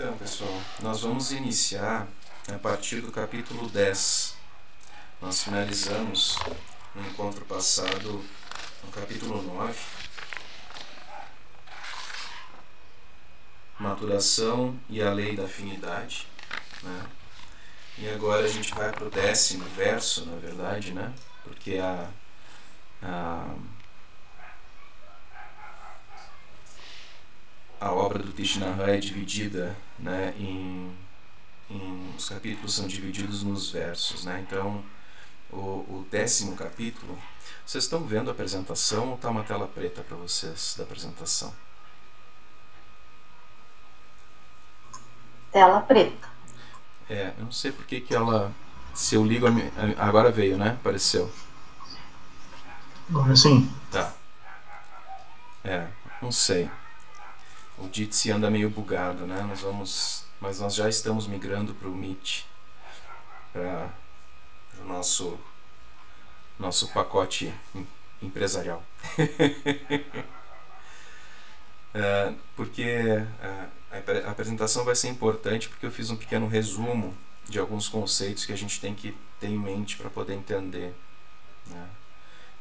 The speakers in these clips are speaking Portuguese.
Então, pessoal, nós vamos iniciar a partir do capítulo 10. Nós finalizamos no encontro passado no capítulo 9. Maturação e a lei da afinidade. Né? E agora a gente vai para o décimo verso, na verdade, né? porque a, a a obra do Tishnaha é dividida né, em, em, os capítulos são divididos nos versos né? então o, o, décimo capítulo vocês estão vendo a apresentação ou está uma tela preta para vocês da apresentação? Tela preta. É eu não sei porque que ela se eu ligo a, agora veio né apareceu. Agora sim. Tá. É não sei o Jitsi anda meio bugado, né? Nós vamos, mas nós já estamos migrando para o Meet, para o nosso nosso pacote empresarial. é, porque é, a, a apresentação vai ser importante porque eu fiz um pequeno resumo de alguns conceitos que a gente tem que ter em mente para poder entender. Né?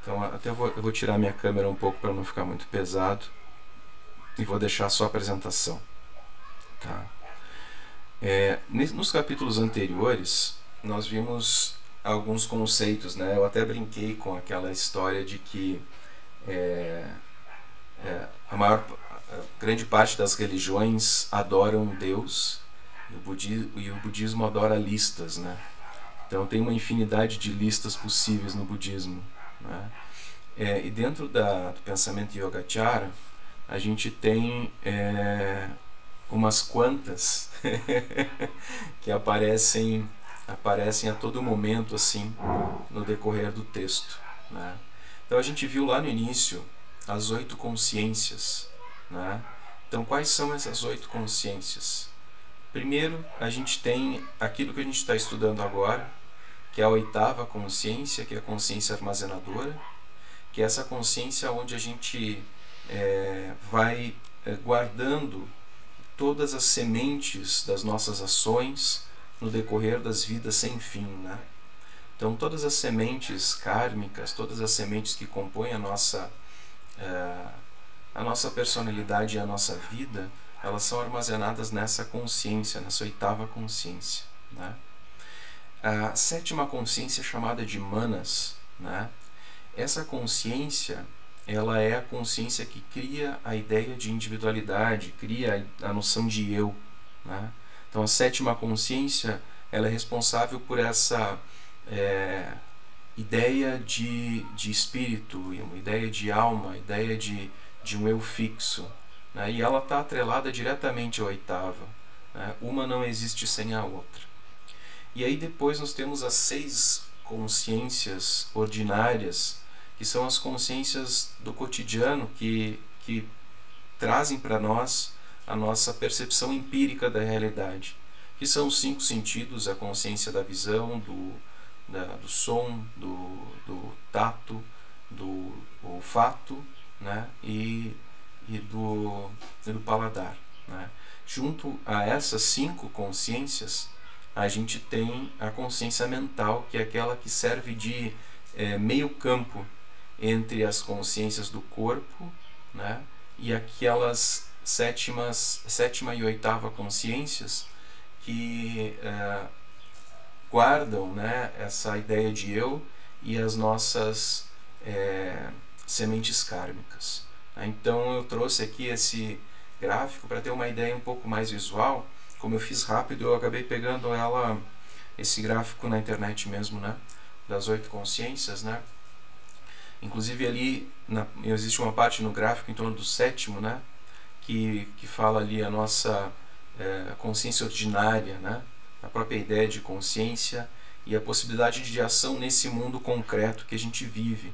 Então, até eu vou, eu vou tirar minha câmera um pouco para não ficar muito pesado e vou deixar a apresentação. Tá? É, nos capítulos anteriores, nós vimos alguns conceitos. Né? Eu até brinquei com aquela história de que é, é, a maior a grande parte das religiões adoram Deus e o, budismo, e o budismo adora listas. Né? Então tem uma infinidade de listas possíveis no budismo. Né? É, e dentro da, do pensamento Yogacara, a gente tem é, umas quantas que aparecem aparecem a todo momento assim no decorrer do texto. Né? Então a gente viu lá no início as oito consciências. Né? Então quais são essas oito consciências? Primeiro a gente tem aquilo que a gente está estudando agora, que é a oitava consciência, que é a consciência armazenadora, que é essa consciência onde a gente é, vai é, guardando todas as sementes das nossas ações no decorrer das vidas sem fim. Né? Então, todas as sementes kármicas, todas as sementes que compõem a nossa, é, a nossa personalidade e a nossa vida, elas são armazenadas nessa consciência, nessa oitava consciência. Né? A sétima consciência chamada de manas, né? essa consciência ela é a consciência que cria a ideia de individualidade, cria a noção de eu. Né? Então a sétima consciência ela é responsável por essa é, ideia de, de espírito, uma ideia de alma, ideia de, de um eu fixo. Né? E ela está atrelada diretamente à oitava. Né? Uma não existe sem a outra. E aí depois nós temos as seis consciências ordinárias que são as consciências do cotidiano que, que trazem para nós a nossa percepção empírica da realidade, que são os cinco sentidos, a consciência da visão, do, da, do som, do, do tato, do olfato né? e, e, do, e do paladar. Né? Junto a essas cinco consciências, a gente tem a consciência mental, que é aquela que serve de é, meio campo entre as consciências do corpo né, e aquelas sétimas, sétima e oitava consciências que é, guardam né, essa ideia de eu e as nossas é, sementes kármicas. Então eu trouxe aqui esse gráfico para ter uma ideia um pouco mais visual. Como eu fiz rápido, eu acabei pegando ela, esse gráfico na internet mesmo, né? Das oito consciências, né? Inclusive ali na, existe uma parte no gráfico em torno do sétimo, né? Que, que fala ali a nossa é, consciência ordinária, né? A própria ideia de consciência e a possibilidade de ação nesse mundo concreto que a gente vive.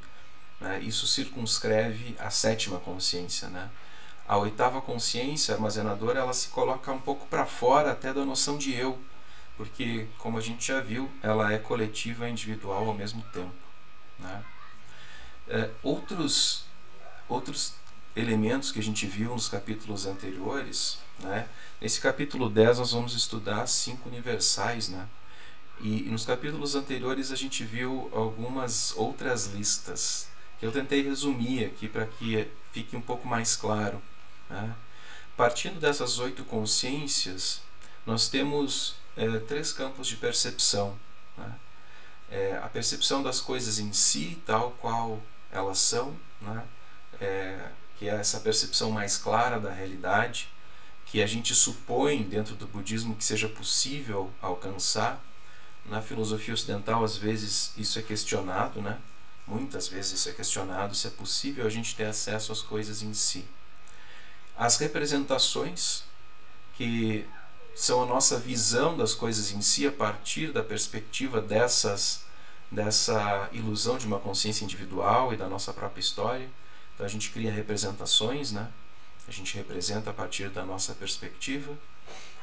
Né? Isso circunscreve a sétima consciência, né? A oitava consciência armazenadora, ela se coloca um pouco para fora até da noção de eu, porque, como a gente já viu, ela é coletiva e individual ao mesmo tempo. Né? É, outros, outros elementos que a gente viu nos capítulos anteriores Né? Nesse capítulo 10 nós vamos estudar cinco universais, né? E, e nos capítulos anteriores a gente viu algumas outras listas que eu tentei resumir aqui para que fique um pouco mais claro. Né? Partindo dessas oito consciências, nós temos é, três campos de percepção. Né? É, a percepção das coisas em si, tal qual elas são, né? É, que é essa percepção mais clara da realidade, que a gente supõe dentro do budismo que seja possível alcançar. Na filosofia ocidental, às vezes, isso é questionado, né? Muitas vezes isso é questionado se é possível a gente ter acesso às coisas em si. As representações, que são a nossa visão das coisas em si a partir da perspectiva dessas dessa ilusão de uma consciência individual e da nossa própria história. Então a gente cria representações, né? A gente representa a partir da nossa perspectiva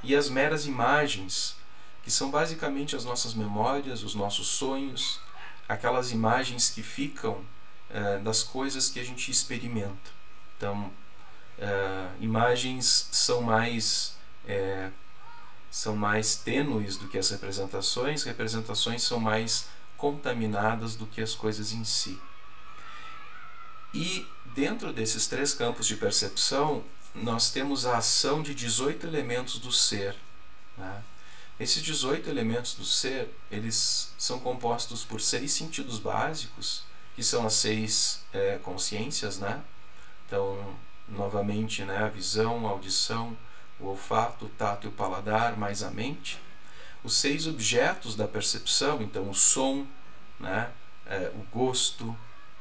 e as meras imagens, que são basicamente as nossas memórias, os nossos sonhos, aquelas imagens que ficam é, das coisas que a gente experimenta. Então, é, imagens são mais é, são mais tênues do que as representações, representações são mais contaminadas do que as coisas em si. E dentro desses três campos de percepção, nós temos a ação de 18 elementos do ser. Né? Esses 18 elementos do ser, eles são compostos por seis sentidos básicos, que são as seis é, consciências, né? Então, novamente, né, a visão, a audição, o olfato, o tato e o paladar, mais a mente. Os seis objetos da percepção, então o som, né, é, o gosto,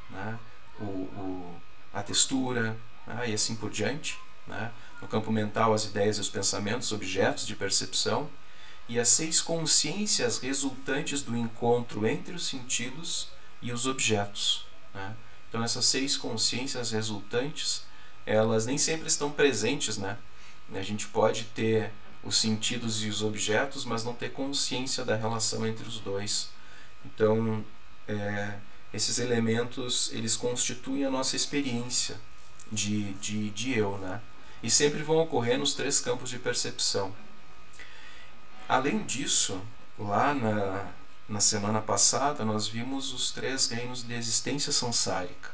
né, o, o, a textura né, e assim por diante. Né? No campo mental, as ideias e os pensamentos, objetos de percepção. E as seis consciências resultantes do encontro entre os sentidos e os objetos. Né? Então, essas seis consciências resultantes, elas nem sempre estão presentes, né? A gente pode ter os sentidos e os objetos, mas não ter consciência da relação entre os dois. Então, é, esses elementos eles constituem a nossa experiência de, de, de eu, né? E sempre vão ocorrer nos três campos de percepção. Além disso, lá na, na semana passada, nós vimos os três reinos de existência sansárica.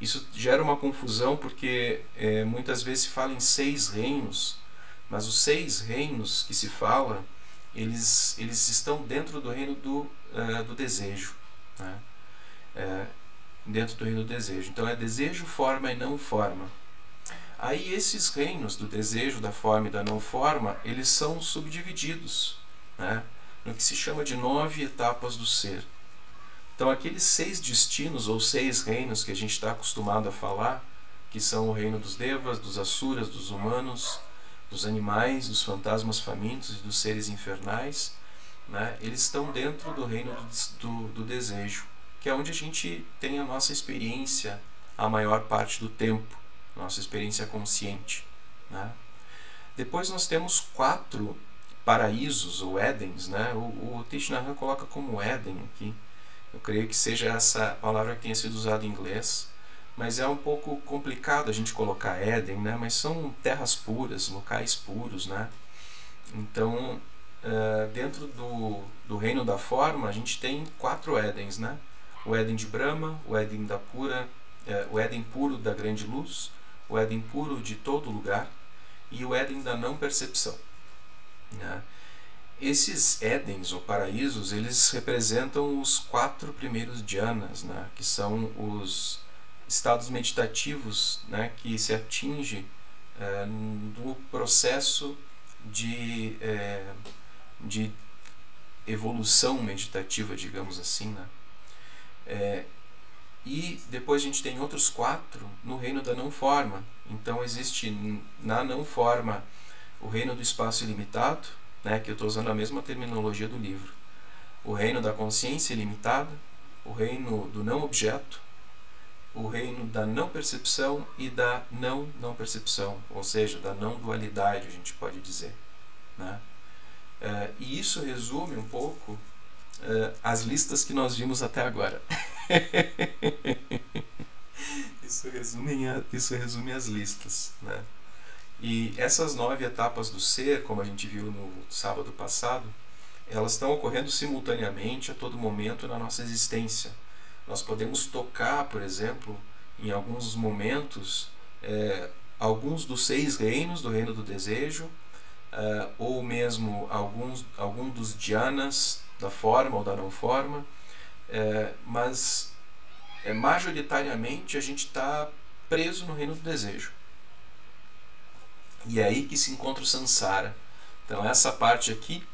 Isso gera uma confusão porque é, muitas vezes se fala em seis reinos, mas os seis reinos que se fala, eles, eles estão dentro do reino do, uh, do desejo. Né? É, dentro do reino do desejo. Então é desejo, forma e não forma. Aí esses reinos do desejo, da forma e da não forma, eles são subdivididos né? no que se chama de nove etapas do ser. Então, aqueles seis destinos ou seis reinos que a gente está acostumado a falar, que são o reino dos devas, dos asuras, dos humanos, dos animais, dos fantasmas famintos e dos seres infernais, né, eles estão dentro do reino do, do, desejo, que é onde a gente tem a nossa experiência a maior parte do tempo, nossa experiência consciente. Né? Depois nós temos quatro paraísos ou Édens, né? o, o Thich coloca como Éden aqui, eu creio que seja essa palavra que tenha sido usada em inglês, mas é um pouco complicado a gente colocar Éden, né? Mas são terras puras, locais puros, né? Então, uh, dentro do, do reino da forma, a gente tem quatro Édens, né? O Éden de Brahma, o Éden da pura, uh, o Éden puro da grande luz, o Éden puro de todo lugar e o Éden da não percepção. Né? Esses Édens ou paraísos, eles representam os quatro primeiros dhyanas, né, que são os estados meditativos né, que se atinge é, no processo de, é, de evolução meditativa, digamos assim. Né? É, e depois a gente tem outros quatro no reino da não forma. Então existe na não forma o reino do espaço ilimitado, né, que eu estou usando a mesma terminologia do livro. O reino da consciência ilimitada, o reino do não objeto, o reino da não percepção e da não não percepção, ou seja, da não dualidade, a gente pode dizer. Né? É, e isso resume um pouco é, as listas que nós vimos até agora. isso, resume, isso resume as listas. Né? E essas nove etapas do ser, como a gente viu no sábado passado, elas estão ocorrendo simultaneamente a todo momento na nossa existência. Nós podemos tocar, por exemplo, em alguns momentos, é, alguns dos seis reinos do reino do desejo, é, ou mesmo alguns algum dos dhyanas da forma ou da não forma, é, mas é, majoritariamente a gente está preso no reino do desejo. E é aí que se encontra o Sansara. Então essa parte aqui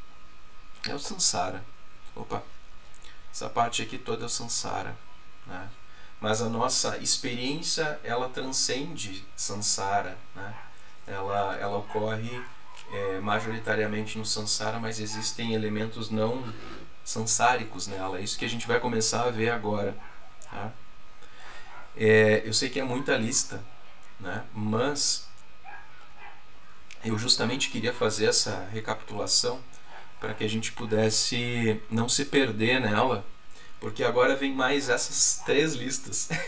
é o Sansara. Opa! Essa parte aqui toda é o Sansara. Né? Mas a nossa experiência, ela transcende Sansara. Né? Ela, ela ocorre é, majoritariamente no Sansara, mas existem elementos não sansáricos nela. É isso que a gente vai começar a ver agora. Tá? É, eu sei que é muita lista, né? mas eu justamente queria fazer essa recapitulação para que a gente pudesse não se perder nela, porque agora vem mais essas três listas.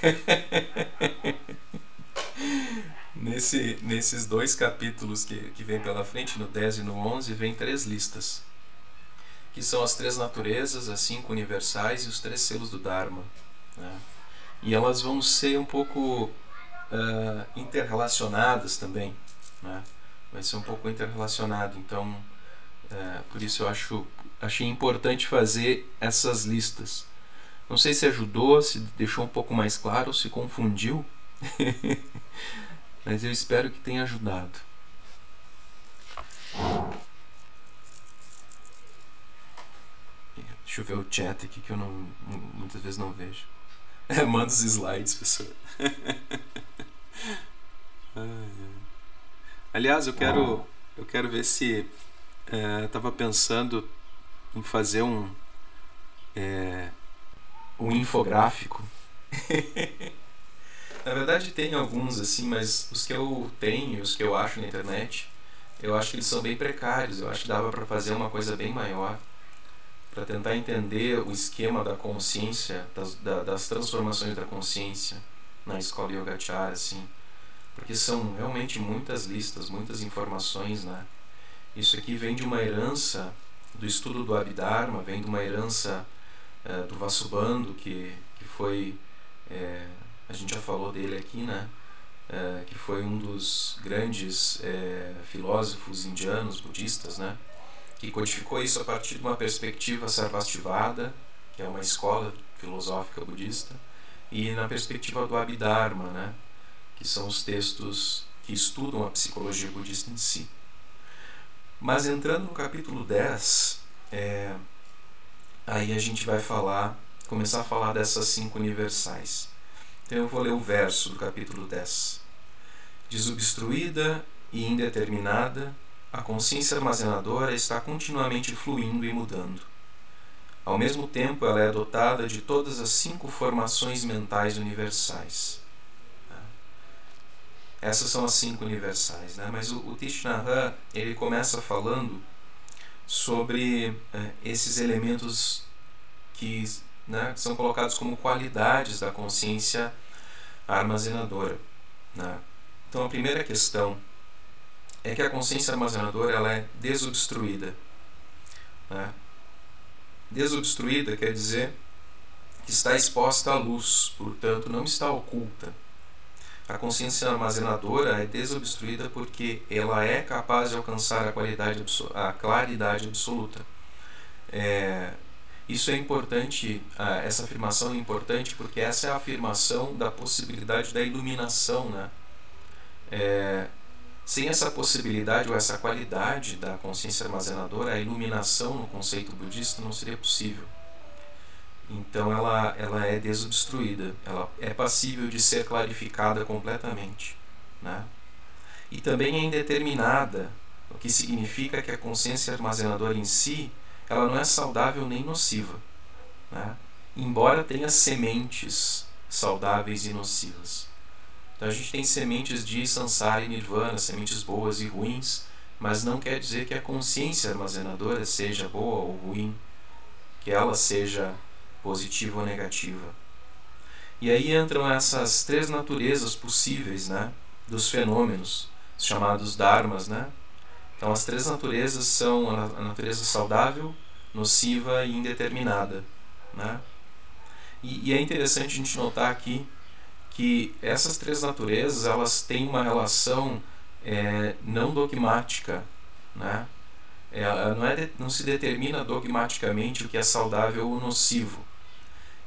Nesse, nesses dois capítulos que, que vem pela frente, no 10 e no 11, vem três listas, que são as três naturezas, as cinco universais e os três selos do Dharma. Né? E elas vão ser um pouco uh, interrelacionadas também. Né? vai ser um pouco interrelacionado. Então, é, por isso eu acho, achei importante fazer essas listas. Não sei se ajudou, se deixou um pouco mais claro, se confundiu, mas eu espero que tenha ajudado. Deixa eu ver o chat aqui que eu não, muitas vezes não vejo. É, manda os slides, pessoal. Aliás, eu quero, eu quero ver se é, estava pensando em fazer um é, um infográfico. na verdade tem alguns assim, mas os que eu tenho, os que eu acho na internet, eu acho que eles são bem precários. Eu acho que dava para fazer uma coisa bem maior para tentar entender o esquema da consciência, das, das transformações da consciência na escola Yogacara, assim porque são realmente muitas listas, muitas informações, né? Isso aqui vem de uma herança do estudo do Abhidharma, vem de uma herança é, do Vasubandhu, que, que foi, é, a gente já falou dele aqui, né? É, que foi um dos grandes filósofos indianos, budistas, né? Que codificou isso a partir de uma perspectiva sarvastivada, que é uma escola filosófica budista, e na perspectiva do Abhidharma, né? que são os textos que estudam a psicologia budista em si. Mas entrando no capítulo 10, é, aí a gente vai falar, começar a falar dessas cinco universais. Então eu vou ler o verso do capítulo 10. Desobstruída e indeterminada, a consciência armazenadora está continuamente fluindo e mudando. Ao mesmo tempo, ela é dotada de todas as cinco formações mentais universais essas são as cinco universais, né? Mas o, o Tishnahan, ele começa falando sobre é, esses elementos que né, são colocados como qualidades da consciência armazenadora. Né? Então a primeira questão é que a consciência armazenadora ela é desobstruída. Né? Desobstruída quer dizer que está exposta à luz, portanto não está oculta. A consciência armazenadora é desobstruída porque ela é capaz de alcançar a, qualidade, a claridade absoluta. É, isso é importante, essa afirmação é importante porque essa é a afirmação da possibilidade da iluminação. Né? É, sem essa possibilidade ou essa qualidade da consciência armazenadora, a iluminação no conceito budista não seria possível. Então ela, ela é desobstruída, ela é passível de ser clarificada completamente. Né? E também é indeterminada, o que significa que a consciência armazenadora em si ela não é saudável nem nociva. Né? Embora tenha sementes saudáveis e nocivas. Então a gente tem sementes de samsara e nirvana, sementes boas e ruins, mas não quer dizer que a consciência armazenadora seja boa ou ruim, que ela seja positiva ou negativa. E aí entram essas três naturezas possíveis né, dos fenômenos, chamados dharmas, né? Então as três naturezas são a natureza saudável, nociva e indeterminada, né? E, e é interessante a gente notar aqui que essas três naturezas elas têm uma relação é, não dogmática, né? É, não, é, não se determina dogmaticamente o que é saudável ou nocivo.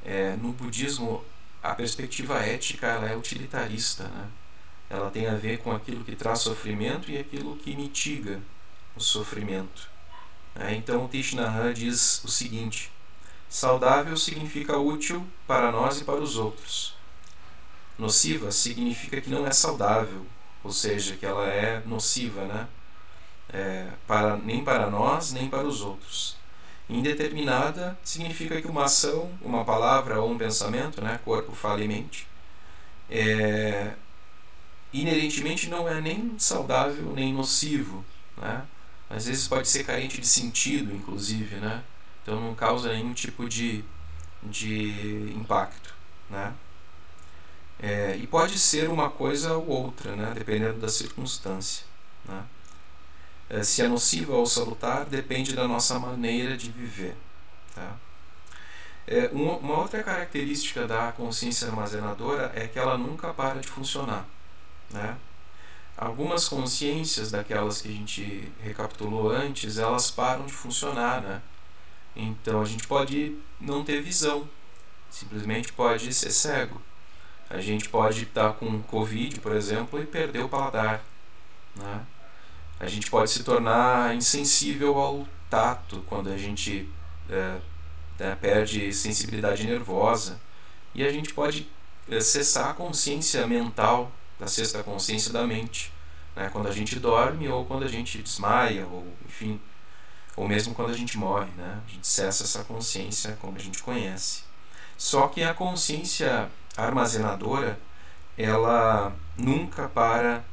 É, no budismo, a perspectiva ética ela é utilitarista, né? ela tem a ver com aquilo que traz sofrimento e aquilo que mitiga o sofrimento. É, então o Tishnahan diz o seguinte: saudável significa útil para nós e para os outros. Nociva significa que não é saudável, ou seja, que ela é nociva, né? É, para, nem para nós, nem para os outros. Indeterminada significa que uma ação, uma palavra ou um pensamento, né, corpo, fala e mente, é, inerentemente não é nem saudável nem nocivo, né? Às vezes pode ser carente de sentido, inclusive, né? Então não causa nenhum tipo de, de impacto, né? É, e pode ser uma coisa ou outra, né? Dependendo da circunstância, né? É, se é nociva ou salutar depende da nossa maneira de viver, tá? É, uma, uma outra característica da consciência armazenadora é que ela nunca para de funcionar. Né? Algumas consciências daquelas que a gente recapitulou antes, elas param de funcionar. Né? Então a gente pode não ter visão, simplesmente pode ser cego. A gente pode estar com Covid, por exemplo, e perder o paladar. Né? A gente pode se tornar insensível ao tato quando a gente é, é, perde sensibilidade nervosa. E a gente pode é, cessar a consciência mental da sexta consciência da mente, né? quando a gente dorme ou quando a gente desmaia, ou enfim, ou mesmo quando a gente morre, né? a gente cessa essa consciência como a gente conhece. Só que a consciência armazenadora, ela nunca para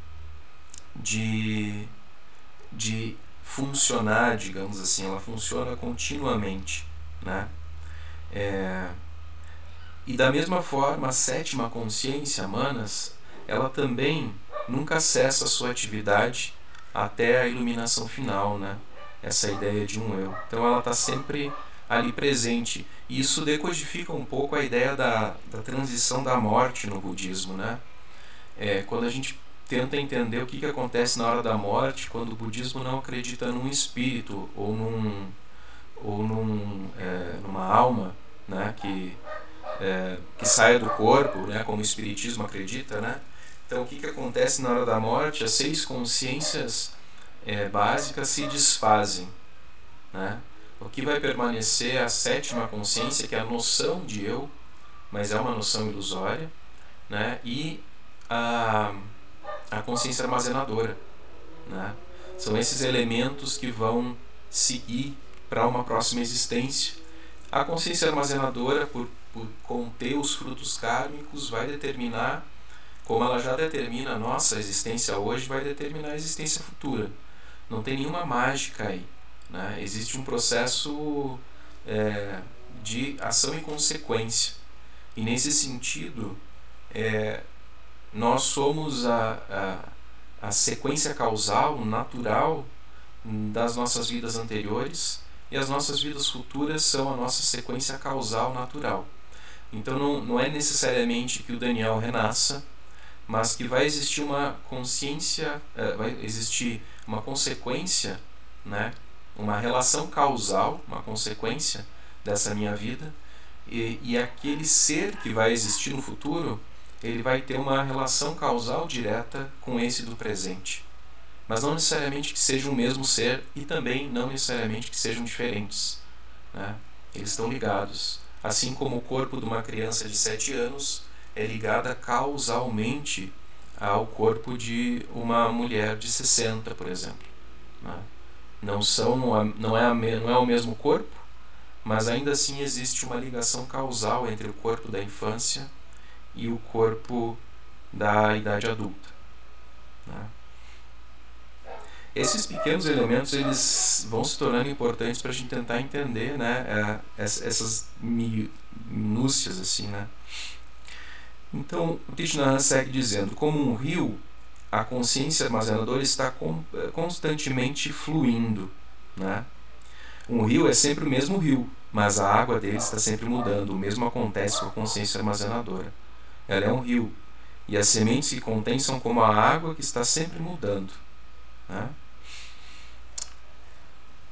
de, de funcionar, digamos assim, ela funciona continuamente, né? É, e da mesma forma, a sétima consciência, Manas, ela também nunca cessa a sua atividade até a iluminação final, né? Essa ideia de um eu. Então ela está sempre ali presente. E isso decodifica um pouco a ideia da, da transição da morte no budismo, né? É, quando a gente tenta entender o que, que acontece na hora da morte, quando o budismo não acredita num espírito ou num ou num, é, numa alma, né? Que é, que saia do corpo, né? Como o espiritismo acredita, né? Então, o que, que acontece na hora da morte? As seis consciências é, básicas se desfazem. Né? O que vai permanecer é a sétima consciência, que é a noção de eu, mas é uma noção ilusória, né? e a, a consciência armazenadora. Né? São esses elementos que vão seguir para uma próxima existência. A consciência armazenadora, por, por conter os frutos kármicos, vai determinar como ela já determina a nossa existência hoje, vai determinar a existência futura. Não tem nenhuma mágica aí. Né? Existe um processo é, de ação e consequência. E nesse sentido, é, nós somos a, a, a sequência causal natural das nossas vidas anteriores e as nossas vidas futuras são a nossa sequência causal natural. Então não, não é necessariamente que o Daniel renasça mas que vai existir uma consciência, eh, vai existir uma consequência, né? uma relação causal, uma consequência dessa minha vida, e, e aquele ser que vai existir no futuro, ele vai ter uma relação causal direta com esse do presente. Mas não necessariamente que sejam o mesmo ser e também não necessariamente que sejam diferentes. Né? Eles estão ligados. Assim como o corpo de uma criança de 7 anos é ligada causalmente ao corpo de uma mulher de 60, por exemplo. Né? Não, são, não, é não é o mesmo corpo, mas ainda assim existe uma ligação causal entre o corpo da infância e o corpo da idade adulta. Né? Esses pequenos elementos eles vão se tornando importantes para a gente tentar entender né, é, essas minúcias assim, né? Então, o Krishna segue dizendo: como um rio, a consciência armazenadora está constantemente fluindo. Né? Um rio é sempre o mesmo rio, mas a água dele está sempre mudando. O mesmo acontece com a consciência armazenadora. Ela é um rio, e as sementes que contém são como a água que está sempre mudando. Né?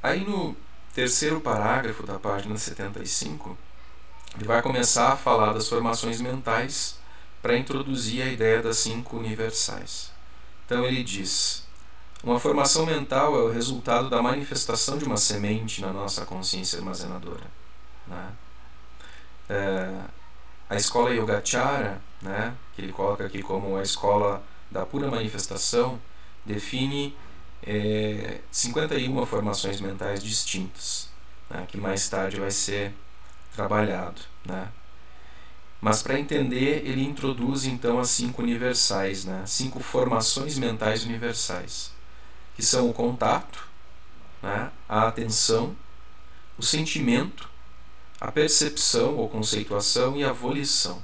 Aí no terceiro parágrafo da página 75, ele vai começar a falar das formações mentais para introduzir a ideia das cinco universais. Então ele diz: uma formação mental é o resultado da manifestação de uma semente na nossa consciência armazenadora. Né? É, a escola Yogacara, né, que ele coloca aqui como a escola da pura manifestação, define é, 51 formações mentais distintas, né, que mais tarde vai ser trabalhado. Né? Mas para entender, ele introduz então as cinco universais, né? cinco formações mentais universais, que são o contato, né? a atenção, o sentimento, a percepção ou conceituação e a volição.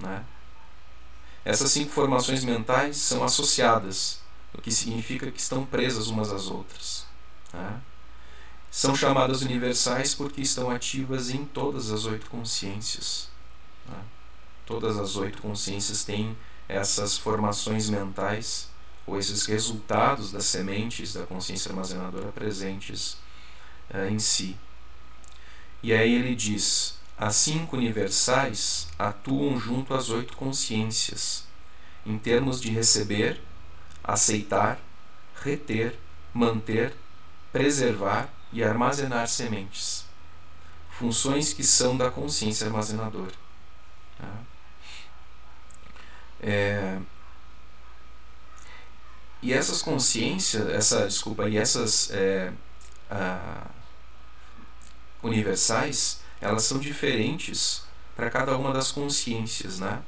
Né? Essas cinco formações mentais são associadas, o que significa que estão presas umas às outras. Né? São chamadas universais porque estão ativas em todas as oito consciências. Né? Todas as oito consciências têm essas formações mentais ou esses resultados das sementes da consciência armazenadora presentes uh, em si. E aí ele diz: as cinco universais atuam junto às oito consciências, em termos de receber, aceitar, reter, manter, preservar e armazenar sementes. Funções que são da consciência armazenadora. Tá? É, e essas consciências, essa, desculpa, e essas é, a, universais, elas são diferentes para cada uma das consciências, né?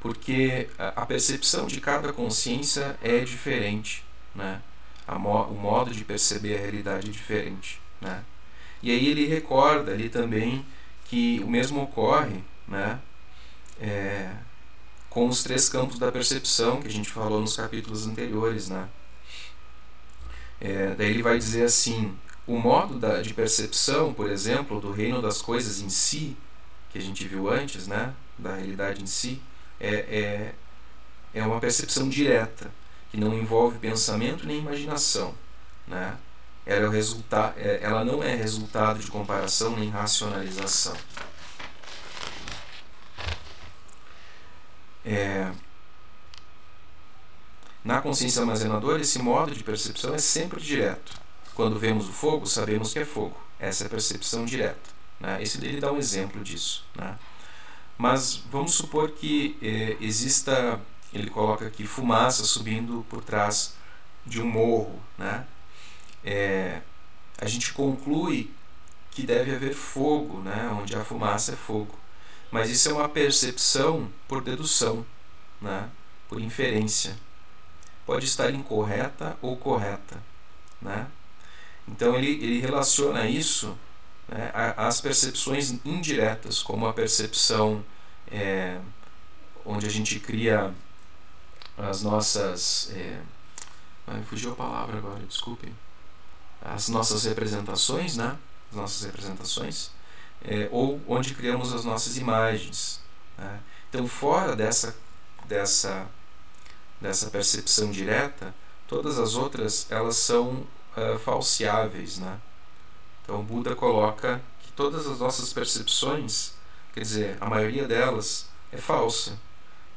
Porque a percepção de cada consciência é diferente, né? Mo o modo de perceber a realidade é diferente, né? E aí ele recorda ali também que o mesmo ocorre, né? É, com os três campos da percepção que a gente falou nos capítulos anteriores, né? É, daí ele vai dizer assim: o modo da, de percepção, por exemplo, do reino das coisas em si, que a gente viu antes, né, da realidade em si, é, é, é uma percepção direta, que não envolve pensamento nem imaginação. Né? Ela, é o resulta é, ela não é resultado de comparação nem racionalização. É, na consciência armazenadora, esse modo de percepção é sempre direto quando vemos o fogo, sabemos que é fogo. Essa é a percepção direta. Né? Esse dele dá um exemplo disso. Né? Mas vamos supor que eh, exista, ele coloca aqui, fumaça subindo por trás de um morro. Né? É, a gente conclui que deve haver fogo, né? onde a fumaça é fogo. Mas isso é uma percepção por dedução, né? por inferência. Pode estar incorreta ou correta. Né? Então ele, ele relaciona isso né, às percepções indiretas, como a percepção é, onde a gente cria as nossas. É, fugiu a palavra agora, desculpem. As nossas representações, né? As nossas representações. É, ou onde criamos as nossas imagens. Né? Então, fora dessa, dessa, dessa percepção direta, todas as outras elas são uh, falseáveis. Né? Então, o Buda coloca que todas as nossas percepções, quer dizer, a maioria delas é falsa.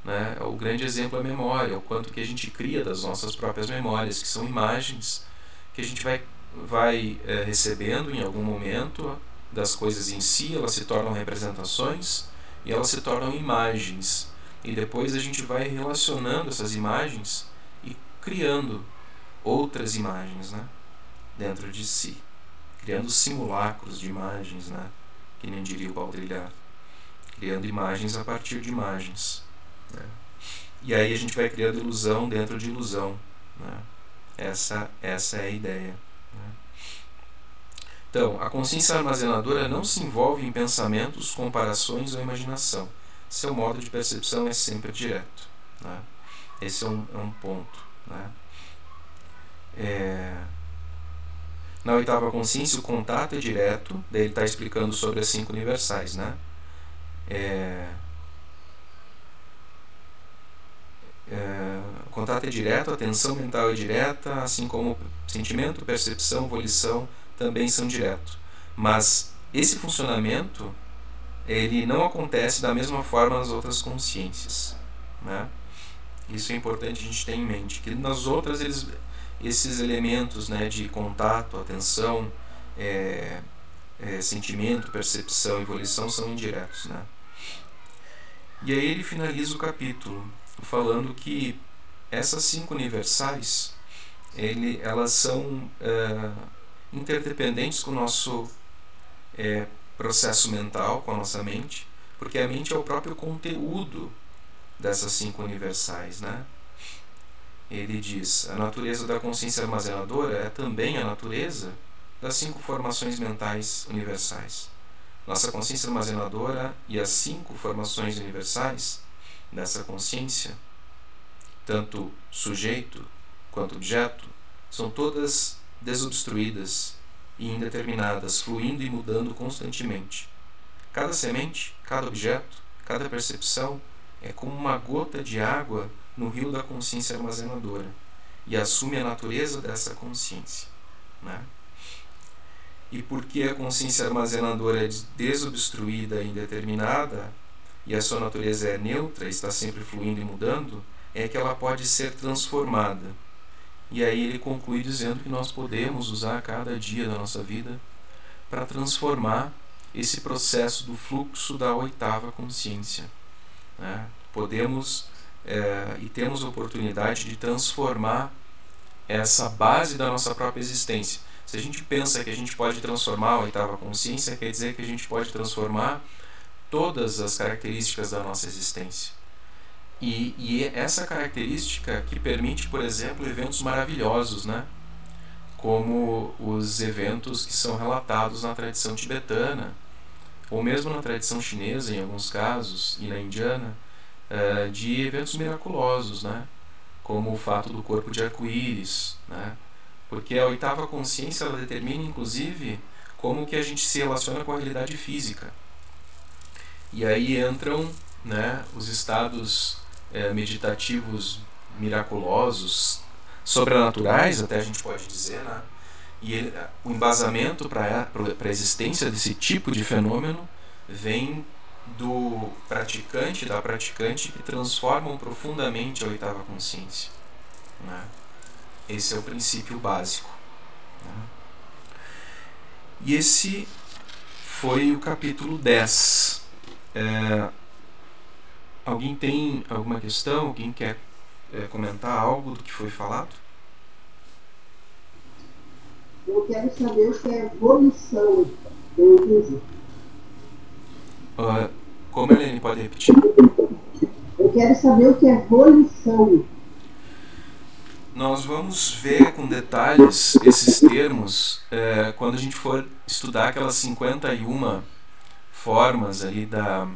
Né? O grande exemplo é a memória, o quanto que a gente cria das nossas próprias memórias, que são imagens que a gente vai, vai é, recebendo em algum momento das coisas em si, elas se tornam representações e elas se tornam imagens. E depois a gente vai relacionando essas imagens e criando outras imagens. Né? Dentro de si, criando simulacros de imagens, né? que nem diria o Baudrillard, criando imagens a partir de imagens. Né? E aí a gente vai criando ilusão dentro de ilusão. Né? Essa, essa é a ideia. Né? Então, a consciência armazenadora não se envolve em pensamentos, comparações ou imaginação. Seu modo de percepção é sempre direto. Né? Esse é um, é um ponto. Né? É... Na oitava consciência, o contato é direto, daí ele está explicando sobre as cinco universais. Né? É... É... O contato é direto, a atenção mental é direta, assim como sentimento, percepção, volição também são diretos. Mas esse funcionamento ele não acontece da mesma forma nas outras consciências. Né? Isso é importante a gente ter em mente, que nas outras eles, esses elementos né, de contato, atenção, é, é, sentimento, percepção e volição são indiretos. Né? E aí ele finaliza o capítulo falando que essas cinco universais ele, elas são é, interdependentes com o nosso é, processo mental, com a nossa mente, porque a mente é o próprio conteúdo dessas cinco universais, né? Ele diz: a natureza da consciência armazenadora é também a natureza das cinco formações mentais universais. Nossa consciência armazenadora e as cinco formações universais dessa consciência, tanto sujeito quanto objeto, são todas desobstruídas e indeterminadas, fluindo e mudando constantemente. Cada semente, cada objeto, cada percepção é como uma gota de água no rio da consciência armazenadora e assume a natureza dessa consciência. Né? E porque a consciência armazenadora é desobstruída e indeterminada, e a sua natureza é neutra, está sempre fluindo e mudando, é que ela pode ser transformada e aí ele conclui dizendo que nós podemos usar cada dia da nossa vida para transformar esse processo do fluxo da oitava consciência. Né? Podemos é, e temos oportunidade de transformar essa base da nossa própria existência. Se a gente pensa que a gente pode transformar a oitava consciência, quer dizer que a gente pode transformar todas as características da nossa existência. E, e essa característica que permite, por exemplo, eventos maravilhosos, né? como os eventos que são relatados na tradição tibetana, ou mesmo na tradição chinesa, em alguns casos, e na indiana, eh, de eventos miraculosos, né? como o fato do corpo de arco-íris, né? porque a oitava consciência ela determina, inclusive, como que a gente se relaciona com a realidade física. E aí entram né, os estados é, meditativos miraculosos, sobrenaturais, até a gente pode dizer, né? E ele, o embasamento para a existência desse tipo de fenômeno vem do praticante, da praticante, que transformam profundamente a oitava consciência. Né? Esse é o princípio básico. Né? E esse foi o capítulo 10. É, Alguém tem alguma questão? Alguém quer é, comentar algo do que foi falado? Eu quero saber o que é volição. Entendi. Uh, como, Helene, pode repetir? Eu quero saber o que é volição. Nós vamos ver com detalhes esses termos é, quando a gente for estudar aquelas 51 formas ali da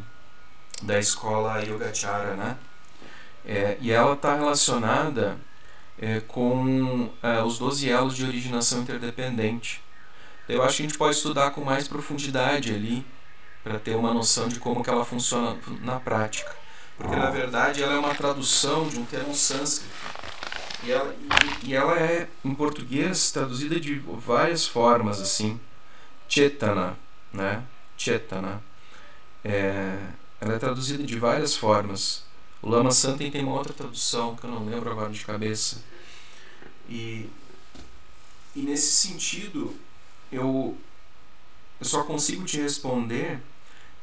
da escola Yogacara, né? É, e ela está relacionada é, com é, os 12 elos de originação interdependente. Eu acho que a gente pode estudar com mais profundidade ali para ter uma noção de como que ela funciona na prática. Porque na verdade ela é uma tradução de um termo sânscrito. E ela, e, ela é em português traduzida de várias formas assim. Chetana, né? Chetana. É, ela é traduzida de várias formas. O Lama Santen tem uma outra tradução que eu não lembro agora de cabeça. E, e nesse sentido, eu, eu só consigo te responder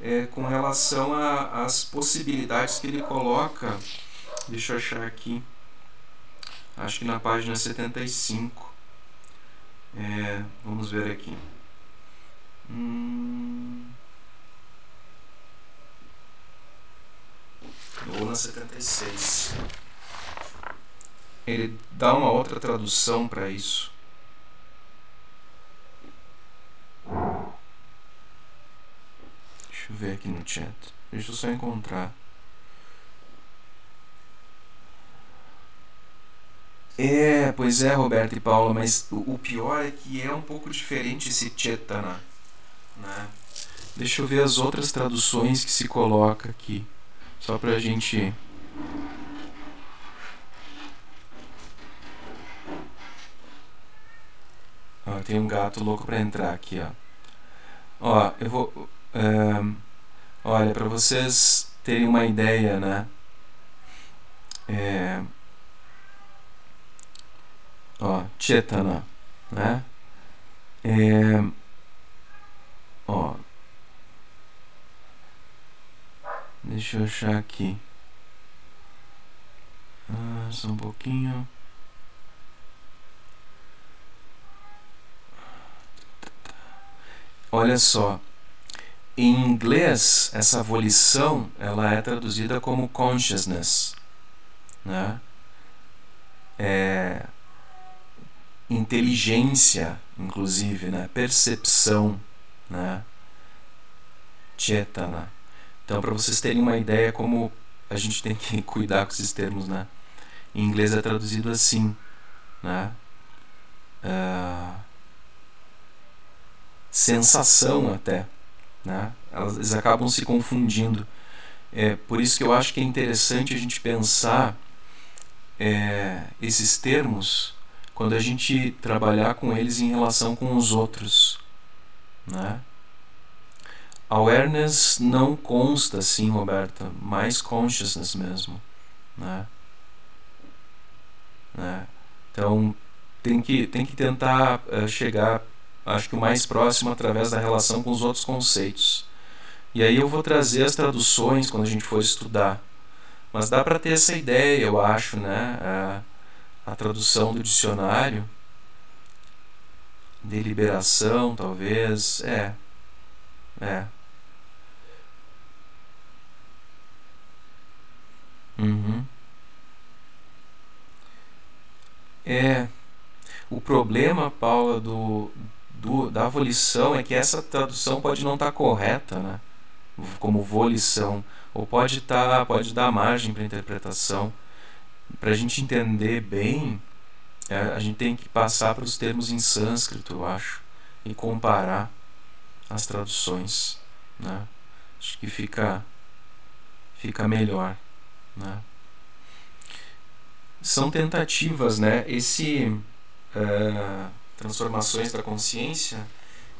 é, com relação às possibilidades que ele coloca. Deixa eu achar aqui. Acho que na página 75. É, vamos ver aqui. Hum. ou na 76. Ele dá uma outra tradução para isso. Eu ver aqui no chat. Deixa eu só encontrar. É, pois é, Roberto e Paula, mas o, pior é que é um pouco diferente esse Chetana. Né? Deixa eu ver as outras traduções que se coloca aqui. Só pra gente. Tem um gato louco pra entrar aqui, ó. Ó, eu vou. Um, olha, pra vocês terem uma ideia, né? É, ó, Chetana, né? É, ó, deixa eu achar aqui. Ah, só um pouquinho. Olha só, em inglês essa volição ela é traduzida como consciousness, né? É, inteligência, inclusive, né? percepção, né? Chetana. Então, para vocês terem uma ideia como a gente tem que cuidar com esses termos, né? Em inglês é traduzido assim, né? Uh, sensação até, né? Eles acabam se confundindo. É por isso que eu acho que é interessante a gente pensar é, esses termos quando a gente trabalhar com eles em relação com os outros. Né? Awareness não consta assim, Roberta, mais consciousness mesmo. Né? Né? Então tem que, tem que tentar uh, chegar, acho que o mais próximo através da relação com os outros conceitos. E aí eu vou trazer as traduções quando a gente for estudar. Mas dá para ter essa ideia, eu acho, né? Uh, a tradução do dicionário. Deliberação, talvez. É. É. Uhum. É. O problema, Paula, do, do, da volição é que essa tradução pode não estar tá correta, né? Como volição. Ou pode, tá, pode dar margem para interpretação para a gente entender bem, é, a gente tem que passar para os termos em sânscrito, eu acho, e comparar as traduções. Né? Acho que fica, fica melhor. Né? São tentativas, né? Esse uh, Transformações da Consciência,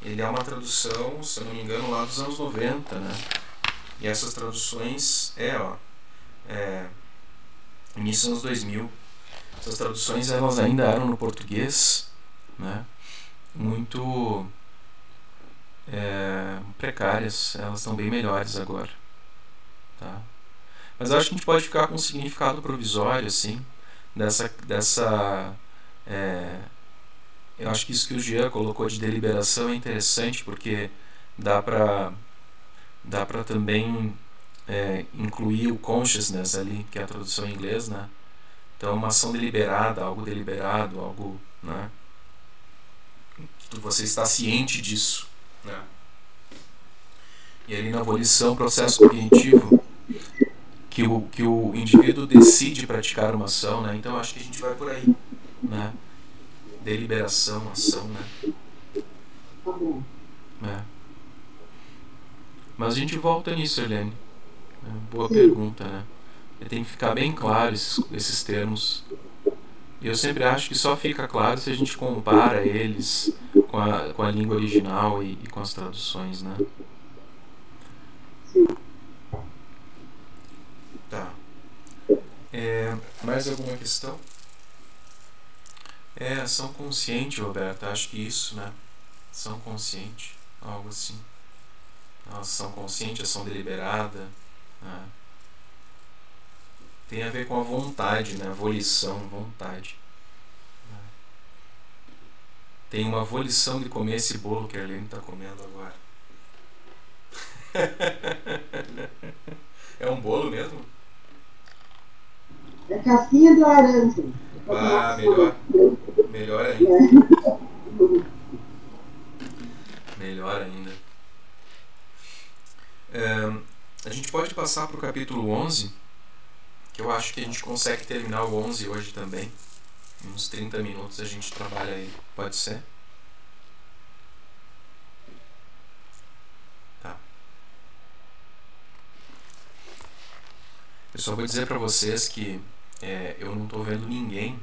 ele é uma tradução, se eu não me engano, lá dos anos 90, né? E essas traduções é, ó, é, início dos anos 2000. Essas traduções elas ainda eram no português, né? Muito é, precárias. Elas estão bem melhores agora, tá? Mas acho que a gente pode ficar com um significado provisório, assim, dessa dessa é, eu acho que isso que o Jean colocou de deliberação é interessante porque dá para dá para também é, incluir o consciousness ali, que é a tradução em inglês, né? Então, uma ação deliberada, algo deliberado, algo, né? Que você está ciente disso, né? E ali na abolição, processo cognitivo, que o, que o indivíduo decide praticar uma ação, né? Então, acho que a gente vai por aí, né? Deliberação, ação, né? É. Mas a gente volta nisso, Helene. É boa Sim. pergunta, né? Tem que ficar bem claro esses, esses termos. E eu sempre acho que só fica claro se a gente compara eles com a, com a língua original e, e com as traduções, né? Sim. Tá. É, mais alguma questão? É, ação consciente, Roberto. Acho que isso, né? Ação consciente. Algo assim. Ação consciente, ação deliberada. Ah. Tem a ver com a vontade, né? Volição, vontade. Ah. Tem uma volição de comer esse bolo que a Arlene está comendo agora. é um bolo mesmo? É casquinha de laranja. Ah, melhor. Melhor ainda. Melhor ainda. A gente pode passar para o capítulo 11, que eu acho que a gente consegue terminar o 11 hoje também. uns 30 minutos a gente trabalha aí. Pode ser? Tá. Eu só vou dizer para vocês que é, eu não tô vendo ninguém.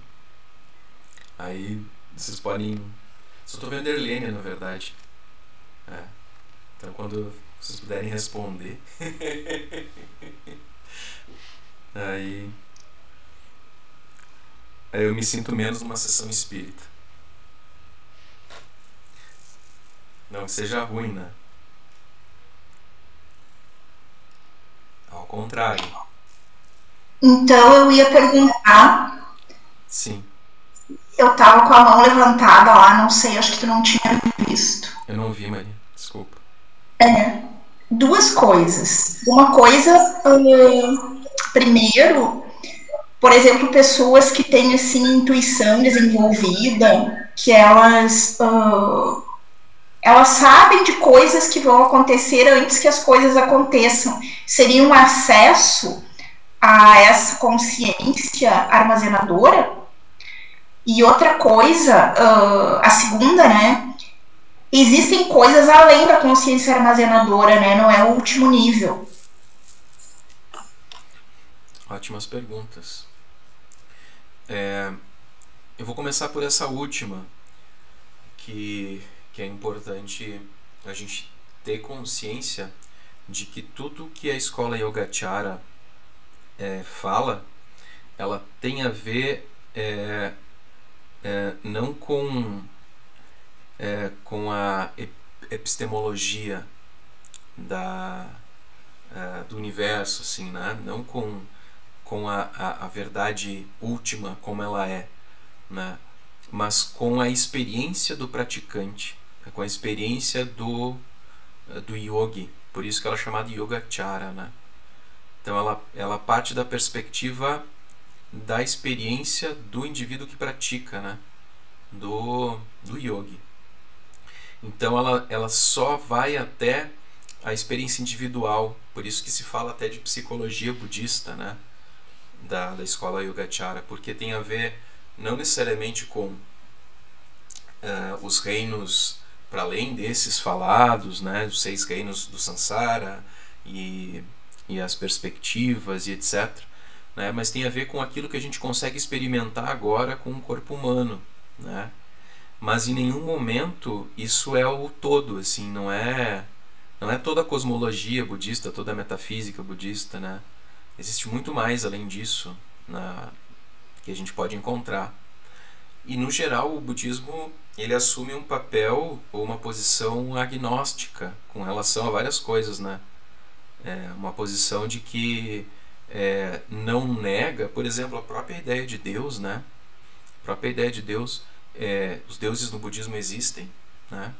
Aí vocês podem. Só tô vendo Erlênia, na verdade. É. Então quando vocês puderem responder. aí. Aí eu me sinto menos numa sessão espírita. Não que seja ruim, né? Ao contrário. Então eu ia perguntar. Sim. Eu tava com a mão levantada lá, não sei, acho que tu não tinha visto. Eu não vi, Maria. Desculpa. É. Duas coisas. Uma coisa, uh, primeiro, por exemplo, pessoas que têm assim intuição desenvolvida, que elas uh, elas sabem de coisas que vão acontecer antes que as coisas aconteçam. Seria um acesso a essa consciência armazenadora. E outra coisa, uh, a segunda, né? Existem coisas além da consciência armazenadora, né? Não é o último nível. Ótimas perguntas. É, eu vou começar por essa última, que, que é importante a gente ter consciência de que tudo que a escola Yogacara é, fala, ela tem a ver é, é, não com, é, com a epistemologia da, é, do universo, assim, né? não com com a, a, a verdade última como ela é, né? mas com a experiência do praticante, com a experiência do, do yogi. Por isso que ela é chamada Yogachara. Né? Então ela, ela parte da perspectiva da experiência do indivíduo que pratica, né? do, do yogi. Então ela, ela só vai até a experiência individual, por isso que se fala até de psicologia budista, né? da, da escola Yogacara, porque tem a ver não necessariamente com uh, os reinos para além desses falados, né, os seis reinos do Sansara e, e as perspectivas e etc. Né, mas tem a ver com aquilo que a gente consegue experimentar agora com o corpo humano. Né? Mas em nenhum momento isso é o todo, assim, não é, não é toda a cosmologia budista, toda a metafísica budista, né? Existe muito mais além disso na, que a gente pode encontrar. E no geral o budismo ele assume um papel ou uma posição agnóstica com relação a várias coisas, né? É uma posição de que é, não nega, por exemplo, a própria ideia de Deus, né? A própria ideia de Deus, é, os deuses no budismo existem, né?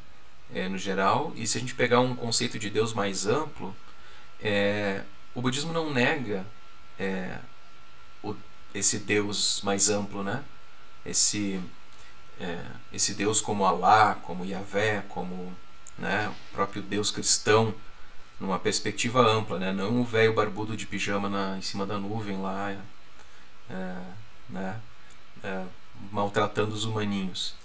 É, no geral, e se a gente pegar um conceito de Deus mais amplo, é, o budismo não nega é, o, esse Deus mais amplo, né? Esse, esse Deus como Alá, como Yahvé, como né, o próprio Deus cristão, numa perspectiva ampla, né? Não o velho barbudo de pijama na, em cima da nuvem lá, é, né? É, maltratando os humaninhos.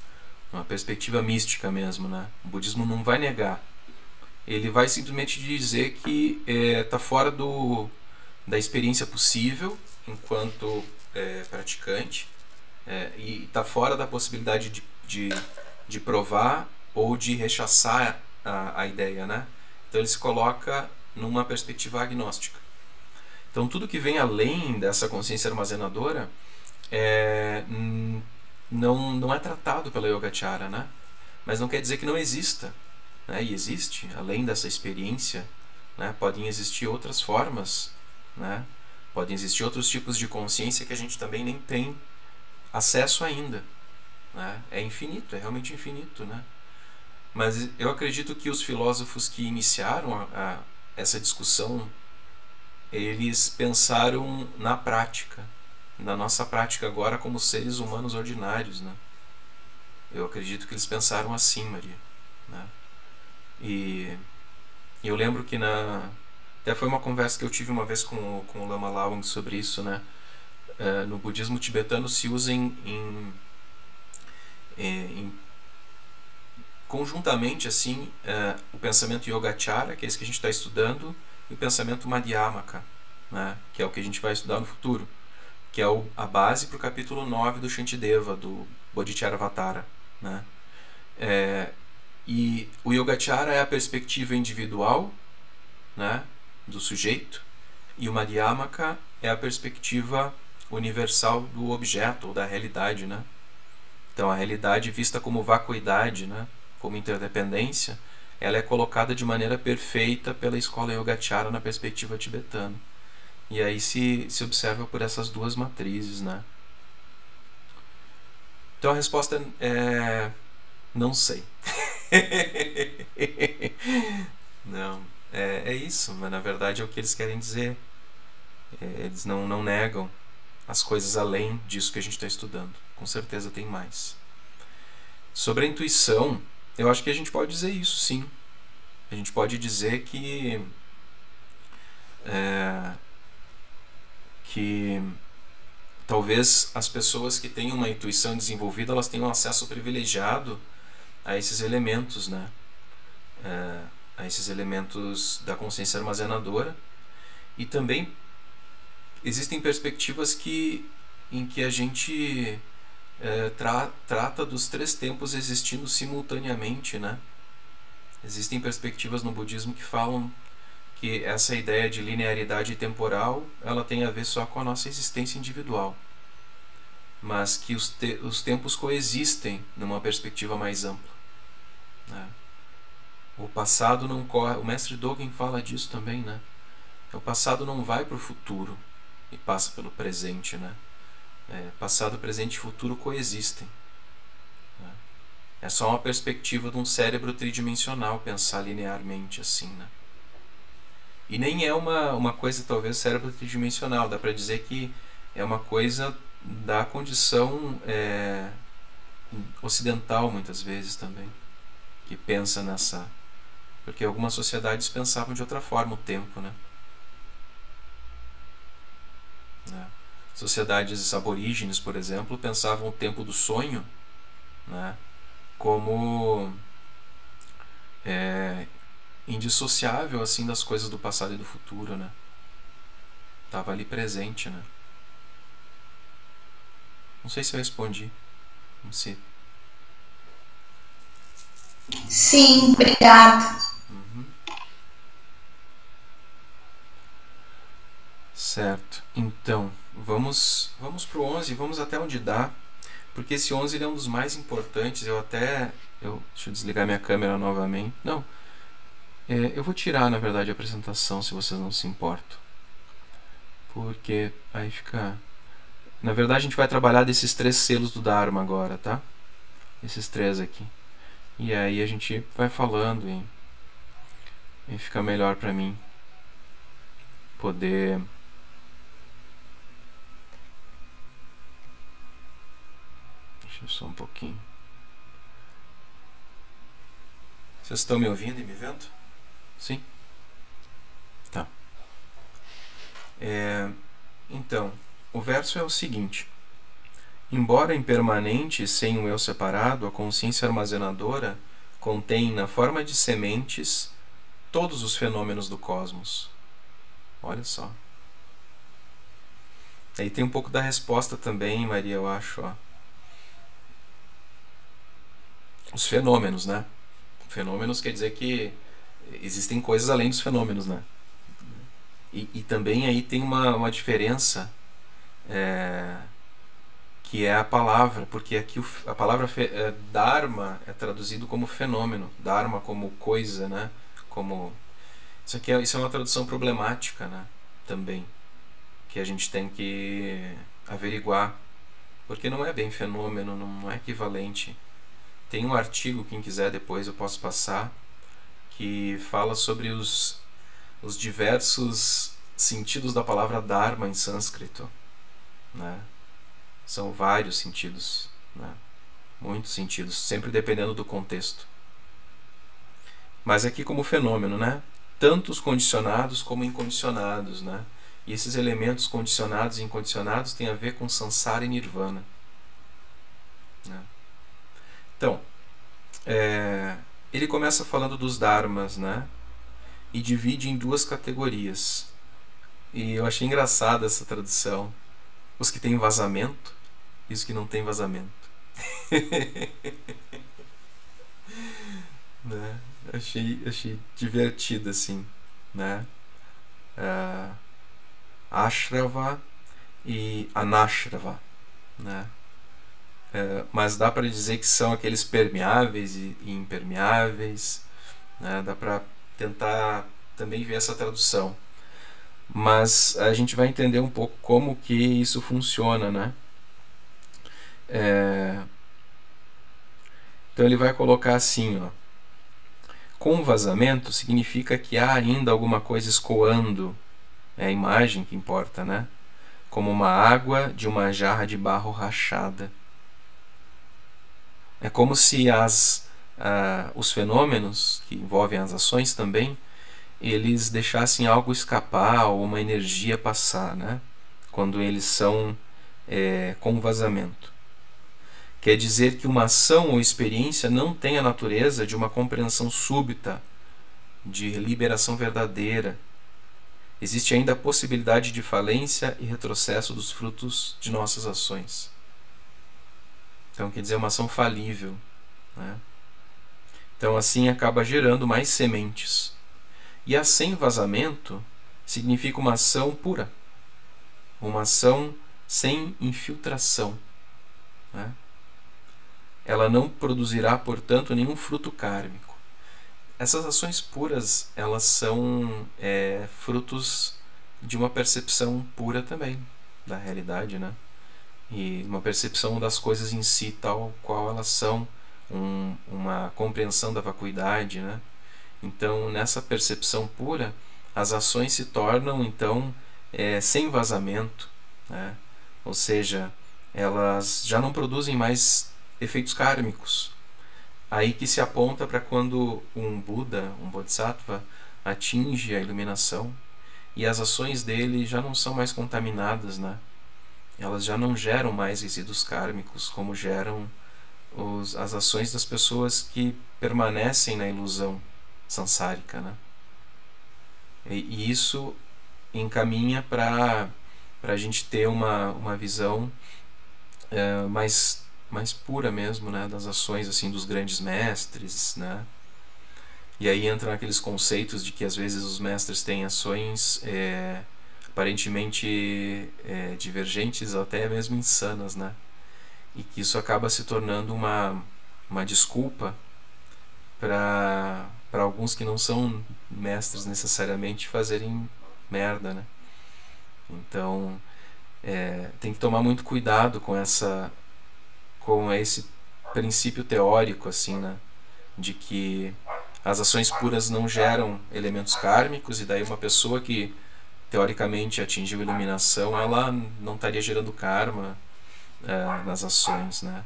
Uma perspectiva mística mesmo, né? O budismo não vai negar ele vai simplesmente dizer que está é, fora do, da experiência possível enquanto é, praticante é, e está fora da possibilidade de, de, de, provar ou de rechaçar a, a ideia, né? Então ele se coloca numa perspectiva agnóstica. Então tudo que vem além dessa consciência armazenadora é, não, não é tratado pela Yogacara, né? Mas não quer dizer que não exista né? e existe, além dessa experiência, né? podem existir outras formas, né? podem existir outros tipos de consciência que a gente também nem tem acesso ainda. Né? É infinito, é realmente infinito. Né? Mas eu acredito que os filósofos que iniciaram a, a, essa discussão, eles pensaram na prática, na nossa prática agora como seres humanos ordinários. Né? Eu acredito que eles pensaram assim, Maria. Né? E eu lembro que na. Até foi uma conversa que eu tive uma vez com, com o Lama Lawang sobre isso, né? uh, no budismo tibetano se usa em, em, em conjuntamente assim uh, o pensamento Yogacara, que é esse que a gente está estudando, e o pensamento Madhyamaka, né, que é o que a gente vai estudar no futuro, que é o, a base para o capítulo 9 do Shantideva, do Bodhicharyavatara. Né? É, e o Yogacara é a perspectiva individual né, do sujeito, e o Madhyamaka é a perspectiva universal do objeto ou da realidade. Né? Então, a realidade vista como vacuidade, né, como interdependência, ela é colocada de maneira perfeita pela escola Yogacara na perspectiva tibetana. E aí se, se observa por essas duas matrizes. Né? Então a resposta é não sei. não, é, é isso, mas na verdade é o que eles querem dizer. É, eles não, não negam as coisas além disso que a gente está estudando. Com certeza tem mais. Sobre a intuição, eu acho que a gente pode dizer isso sim. A gente pode dizer que. É, que talvez as pessoas que têm uma intuição desenvolvida elas tenham acesso privilegiado a esses elementos, né? É, a esses elementos da consciência armazenadora e também existem perspectivas que em que a gente é, tra trata dos três tempos existindo simultaneamente, né? Existem perspectivas no budismo que falam que essa ideia de linearidade temporal ela tem a ver só com a nossa existência individual, mas que os, te os tempos coexistem numa perspectiva mais ampla. Né? O passado não corre. O mestre Dogen fala disso também, né? O passado não vai para o futuro e passa pelo presente, né? É, passado, presente e futuro coexistem. Né? É só uma perspectiva de um cérebro tridimensional pensar linearmente assim, né? E nem é uma, uma coisa, talvez, cérebro tridimensional. Dá para dizer que é uma coisa da condição é, ocidental, muitas vezes também, que pensa nessa. Porque algumas sociedades pensavam de outra forma o tempo, né? né? Sociedades aborígenes, por exemplo, pensavam o tempo do sonho né? como é, indissociável assim das coisas do passado e do futuro, né? Tava ali presente, né? Não sei se eu respondi. Não sei. Sim, obrigado. Uhum. Certo. Então, vamos vamos pro 11, vamos até onde dá, porque esse 11 é um dos mais importantes. Eu até eu deixa eu desligar minha câmera novamente. Não. É, eu vou tirar, na verdade, a apresentação, se vocês não se importam. Porque aí fica. Na verdade, a gente vai trabalhar desses três selos do Dharma agora, tá? Esses três aqui. E aí a gente vai falando e, e fica melhor para mim poder. Deixa eu só um pouquinho. Vocês estão me ouvindo e me vendo? Sim? Tá. É, então, o verso é o seguinte: Embora impermanente, sem o eu separado, a consciência armazenadora contém na forma de sementes todos os fenômenos do cosmos. Olha só. Aí tem um pouco da resposta também, Maria, eu acho. Ó. Os fenômenos, né? Fenômenos quer dizer que existem coisas além dos fenômenos, né? E, e também aí tem uma, uma diferença é, que é a palavra, porque aqui o, a palavra fe, é, dharma é traduzido como fenômeno, dharma como coisa, né? Como isso aqui é, isso é uma tradução problemática, né? Também que a gente tem que averiguar, porque não é bem fenômeno, não é equivalente. Tem um artigo, quem quiser depois eu posso passar, que fala sobre os, os diversos sentidos da palavra Dharma em sânscrito. Né? São vários sentidos, né? muitos sentidos, sempre dependendo do contexto. Mas aqui como fenômeno, né? tanto os condicionados como incondicionados. Né? E esses elementos condicionados e incondicionados têm a ver com samsara e nirvana. Né? Então, é, ele começa falando dos dharmas, né? E divide em duas categorias. E eu achei engraçada essa tradução. Os que têm vazamento e os que não têm vazamento. né? Achei, achei divertido assim, né? Uh, ashrava e anashrava, né? É, mas dá para dizer que são aqueles permeáveis e, e impermeáveis, né? dá para tentar também ver essa tradução. Mas a gente vai entender um pouco como que isso funciona, né? É... Então ele vai colocar assim, ó. Com vazamento significa que há ainda alguma coisa escoando, é a imagem que importa, né? Como uma água de uma jarra de barro rachada. É como se as, uh, os fenômenos que envolvem as ações também, eles deixassem algo escapar ou uma energia passar, né? quando eles são é, com vazamento. Quer dizer que uma ação ou experiência não tem a natureza de uma compreensão súbita, de liberação verdadeira. Existe ainda a possibilidade de falência e retrocesso dos frutos de nossas ações. Então, quer dizer, uma ação falível. Né? Então, assim acaba gerando mais sementes. E a sem vazamento significa uma ação pura, uma ação sem infiltração. Né? Ela não produzirá, portanto, nenhum fruto kármico. Essas ações puras, elas são é, frutos de uma percepção pura também da realidade, né? E uma percepção das coisas em si tal qual elas são, um, uma compreensão da vacuidade, né? Então, nessa percepção pura, as ações se tornam então é, sem vazamento, né? ou seja, elas já não produzem mais efeitos kármicos. Aí que se aponta para quando um Buda, um Bodhisattva, atinge a iluminação e as ações dele já não são mais contaminadas, né? Elas já não geram mais resíduos kármicos como geram os, as ações das pessoas que permanecem na ilusão sansárica. Né? E, e isso encaminha para a gente ter uma, uma visão é, mais, mais pura mesmo né? das ações assim dos grandes mestres. Né? E aí entram aqueles conceitos de que às vezes os mestres têm ações. É, aparentemente é, divergentes até mesmo insanas, né? E que isso acaba se tornando uma, uma desculpa para alguns que não são mestres necessariamente fazerem merda, né? Então é, tem que tomar muito cuidado com essa com esse princípio teórico assim, né? De que as ações puras não geram elementos kármicos e daí uma pessoa que teoricamente atingiu iluminação, ela não estaria gerando karma é, nas ações, né?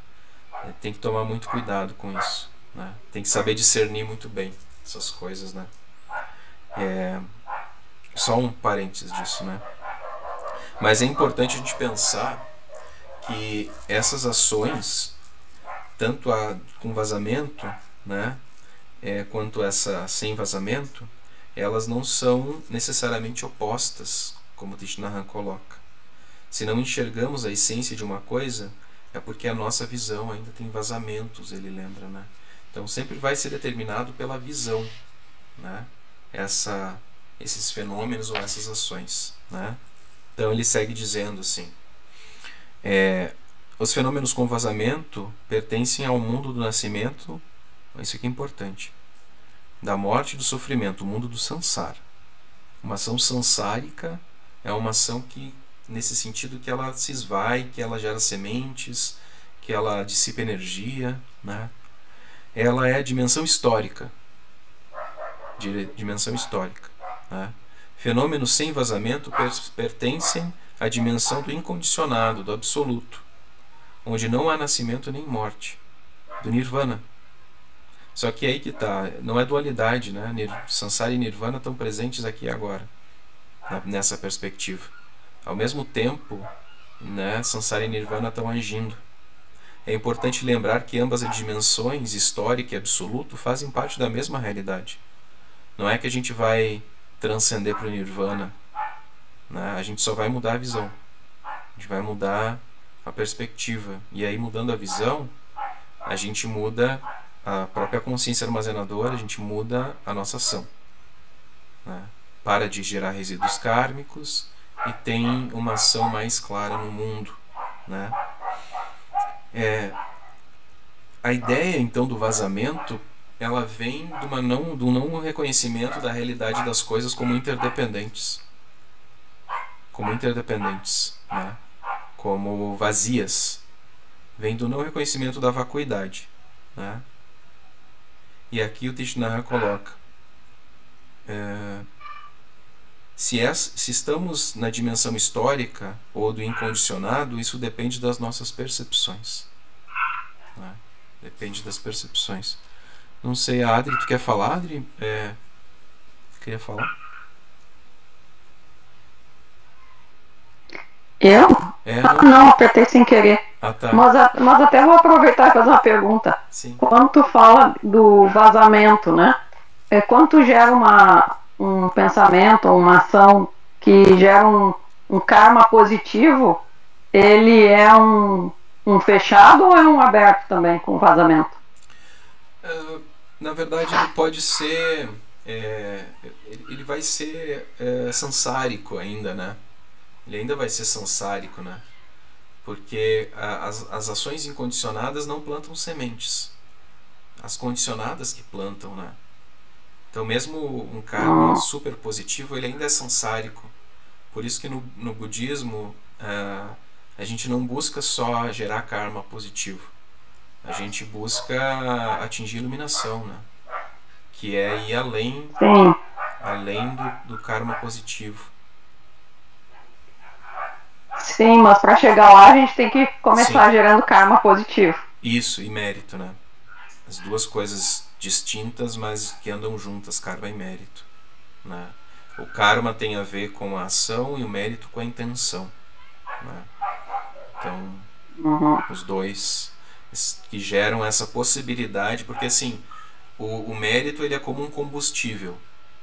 Tem que tomar muito cuidado com isso, né? Tem que saber discernir muito bem essas coisas, né? É, só um parênteses disso, né? Mas é importante a gente pensar que essas ações, tanto a com vazamento, né, é, quanto essa sem vazamento, elas não são necessariamente opostas, como Tishnahan coloca. Se não enxergamos a essência de uma coisa, é porque a nossa visão ainda tem vazamentos, ele lembra, né? Então sempre vai ser determinado pela visão, né? Essa, esses fenômenos ou essas ações, né? Então ele segue dizendo assim: é, os fenômenos com vazamento pertencem ao mundo do nascimento. Isso aqui é importante da morte e do sofrimento, o mundo do sansara. Uma ação sansárica é uma ação que, nesse sentido, que ela se esvai, que ela gera sementes, que ela dissipa energia, né? Ela é a dimensão histórica, dimensão histórica. Né? Fenômenos sem vazamento pertencem à dimensão do incondicionado, do absoluto, onde não há nascimento nem morte, do nirvana. Só que aí que tá, não é dualidade, né? Sansara e Nirvana estão presentes aqui agora. nessa perspectiva. Ao mesmo tempo, né, Sansara e Nirvana estão agindo. É importante lembrar que ambas as dimensões, histórica e absoluto, fazem parte da mesma realidade. Não é que a gente vai transcender para o Nirvana, né? a gente só vai mudar a visão. A gente vai mudar a perspectiva. E aí, mudando a visão, a gente muda a própria consciência armazenadora, a gente muda a nossa ação. Né? Para de gerar resíduos kármicos e tem uma ação mais clara no mundo. Né? É, a ideia então do vazamento ela vem de uma não, do não reconhecimento da realidade das coisas como interdependentes. Como interdependentes, né? como vazias. Vem do não reconhecimento da vacuidade. Né? E aqui o Tishnara coloca: é, se, se estamos na dimensão histórica ou do incondicionado, isso depende das nossas percepções. Né? Depende das percepções. Não sei, Adri, tu quer falar, Adri? É, queria falar? Eu? É, ah, não, apertei sem querer. Ah, tá. Mas, mas até vou aproveitar e fazer uma pergunta. Sim. Quando tu fala do vazamento, né? É, quando tu gera uma, um pensamento, uma ação que gera um, um karma positivo, ele é um, um fechado ou é um aberto também com vazamento? Uh, na verdade, ele pode ser. É, ele vai ser é, sansárico ainda, né? Ele ainda vai ser sansárico, né? Porque as, as ações incondicionadas não plantam sementes. As condicionadas que plantam, né? Então, mesmo um karma super positivo, ele ainda é sansárico. Por isso que no, no budismo uh, a gente não busca só gerar karma positivo. A gente busca atingir iluminação, né? Que é ir além, além do, do karma positivo. Sim, mas para chegar lá a gente tem que começar Sim. gerando karma positivo. Isso, e mérito, né? As duas coisas distintas, mas que andam juntas, karma e mérito. Né? O karma tem a ver com a ação e o mérito com a intenção. Né? Então, uhum. os dois que geram essa possibilidade, porque assim, o, o mérito ele é como um combustível.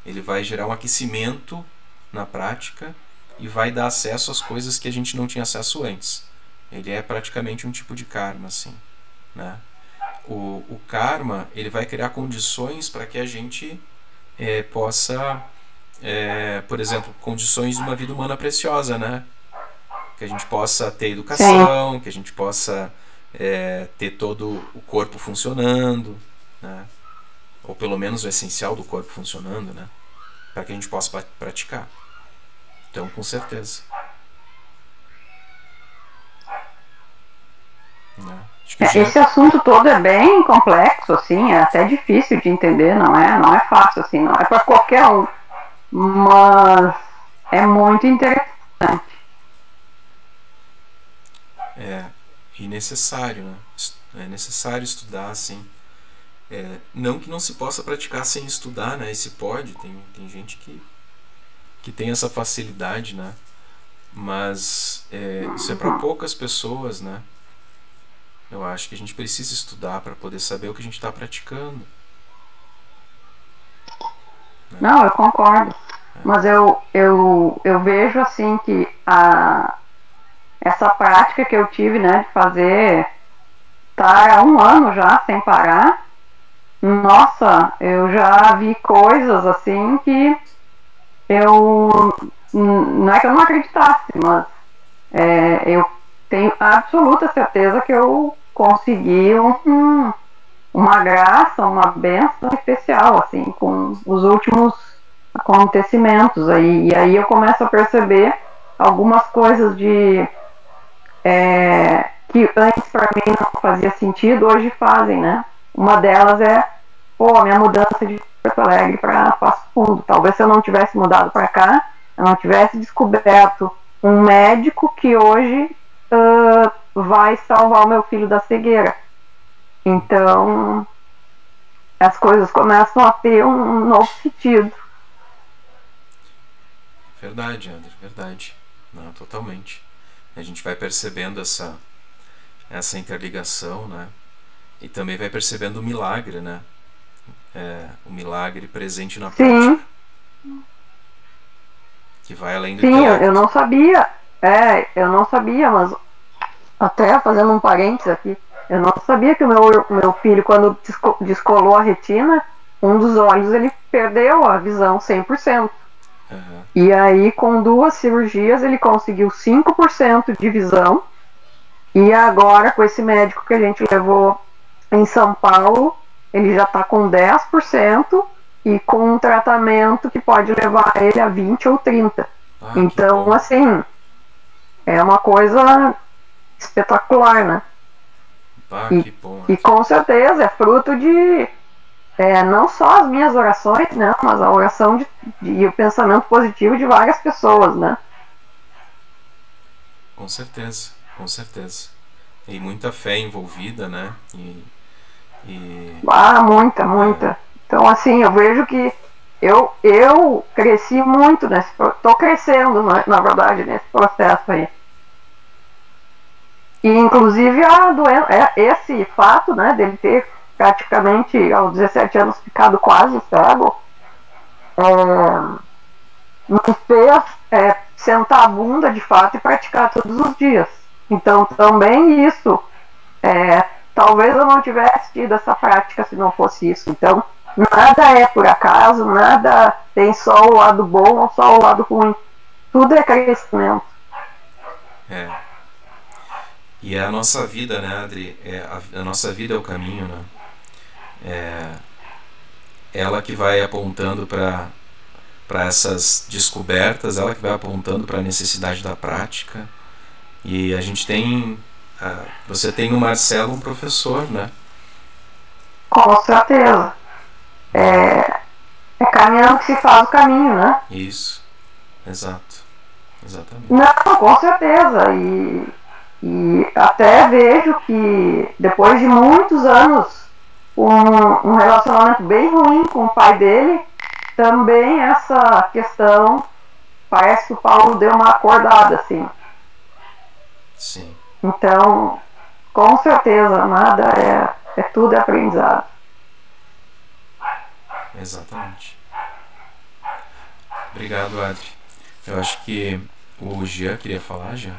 Ele vai gerar um aquecimento na prática e vai dar acesso às coisas que a gente não tinha acesso antes. Ele é praticamente um tipo de karma, assim, né? O, o karma ele vai criar condições para que a gente é, possa, é, por exemplo, condições de uma vida humana preciosa, né? Que a gente possa ter educação, que a gente possa é, ter todo o corpo funcionando, né? ou pelo menos o essencial do corpo funcionando, né? para que a gente possa praticar. Então, com certeza. Né? Já... Esse assunto todo é bem complexo, assim, é até difícil de entender, não é? Não é fácil, assim, não é para qualquer um. Mas é muito interessante. É, e necessário, né? É necessário estudar, assim. É, não que não se possa praticar sem estudar, né? E se pode, tem, tem gente que que tem essa facilidade, né? Mas é, isso é para poucas pessoas, né? Eu acho que a gente precisa estudar para poder saber o que a gente está praticando. Né? Não, eu concordo. É. Mas eu, eu, eu vejo assim que a, essa prática que eu tive, né, de fazer tá há um ano já sem parar. Nossa, eu já vi coisas assim que eu não é que eu não acreditasse, mas é, eu tenho absoluta certeza que eu consegui um, uma graça, uma benção especial, assim, com os últimos acontecimentos aí. E aí eu começo a perceber algumas coisas de é, que antes para mim não fazia sentido, hoje fazem, né? Uma delas é, pô, minha mudança de Porto Alegre para Passo Fundo. Talvez se eu não tivesse mudado para cá, eu não tivesse descoberto um médico que hoje uh, vai salvar o meu filho da cegueira. Então, as coisas começam a ter um, novo sentido. verdade, André, verdade. Não, totalmente. A gente vai percebendo essa, essa interligação, né? E também vai percebendo o milagre, né? É, o milagre presente na Sim. prática. Que vai além do Sim, eu, intelecto. eu não sabia. É, eu não sabia, mas até fazendo um parênteses aqui, eu não sabia que o meu, meu filho, quando desco- descolou a retina, um dos olhos ele perdeu a visão 100%. Aham. E aí, com duas cirurgias, ele conseguiu 5% de visão. E agora, com esse médico que a gente levou em São Paulo, ele já está com 10% e com um tratamento que pode levar ele a 20 ou 30. Ah, Então, assim, é uma coisa espetacular, né? Ah, e- que bom. E com certeza é fruto de é, não só as minhas orações, né? Mas a oração de, de- e o pensamento positivo de várias pessoas, né? Com certeza, com certeza. E muita fé envolvida, né? E, e Ah, muita, muita. Então, assim, eu vejo que eu, eu cresci muito nesse. Tô crescendo, na, na verdade, nesse processo aí. E, inclusive, a doença, é, esse fato, né, dele ter praticamente aos 17 anos ficado quase cego, é, me fez é, sentar a bunda de fato e praticar todos os dias. Então, também isso é, talvez eu não tivesse tido essa prática se não fosse isso. Então, nada é por acaso, nada tem só o lado bom ou só o lado ruim. Tudo é crescimento. É. E é a nossa vida, né, Adri? É a, a nossa vida é o caminho, né? É ela que vai apontando para para essas descobertas, ela que vai apontando para a necessidade da prática. E a gente tem ah, você tem no Marcelo um professor, né? Com certeza. É, é caminhando que se faz o caminho, né? Isso. Exato. Exatamente. Não, com certeza. E, e até vejo que depois de muitos anos, um, um relacionamento bem ruim com o pai dele, também essa questão parece que o Paulo deu uma acordada, assim. Sim. Então, com certeza, nada é, é tudo é aprendizado. Exatamente. Obrigado, Adri. Eu acho que o Jean queria falar, Jean.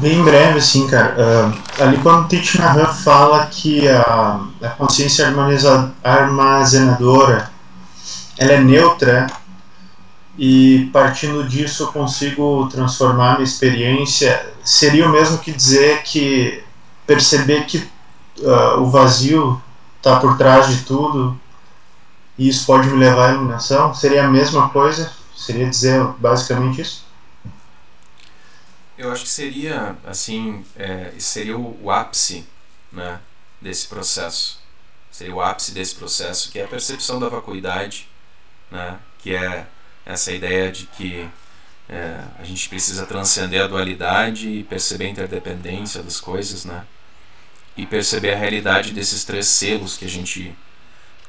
Bem breve, assim, cara. Ah, ali quando Thich Nhat Hanh fala que a, a consciência armazenadora ela é neutra e partindo disso eu consigo transformar minha experiência, seria o mesmo que dizer que perceber que ah, o vazio está por trás de tudo e isso pode me levar à iluminação? Seria a mesma coisa? Seria dizer basicamente isso? Eu acho que seria, assim, é, seria o, o ápice né, desse processo. Seria o ápice desse processo, que é a percepção da vacuidade, né, que é essa ideia de que é, a gente precisa transcender a dualidade e perceber a interdependência das coisas, né, e perceber a realidade desses três selos que a gente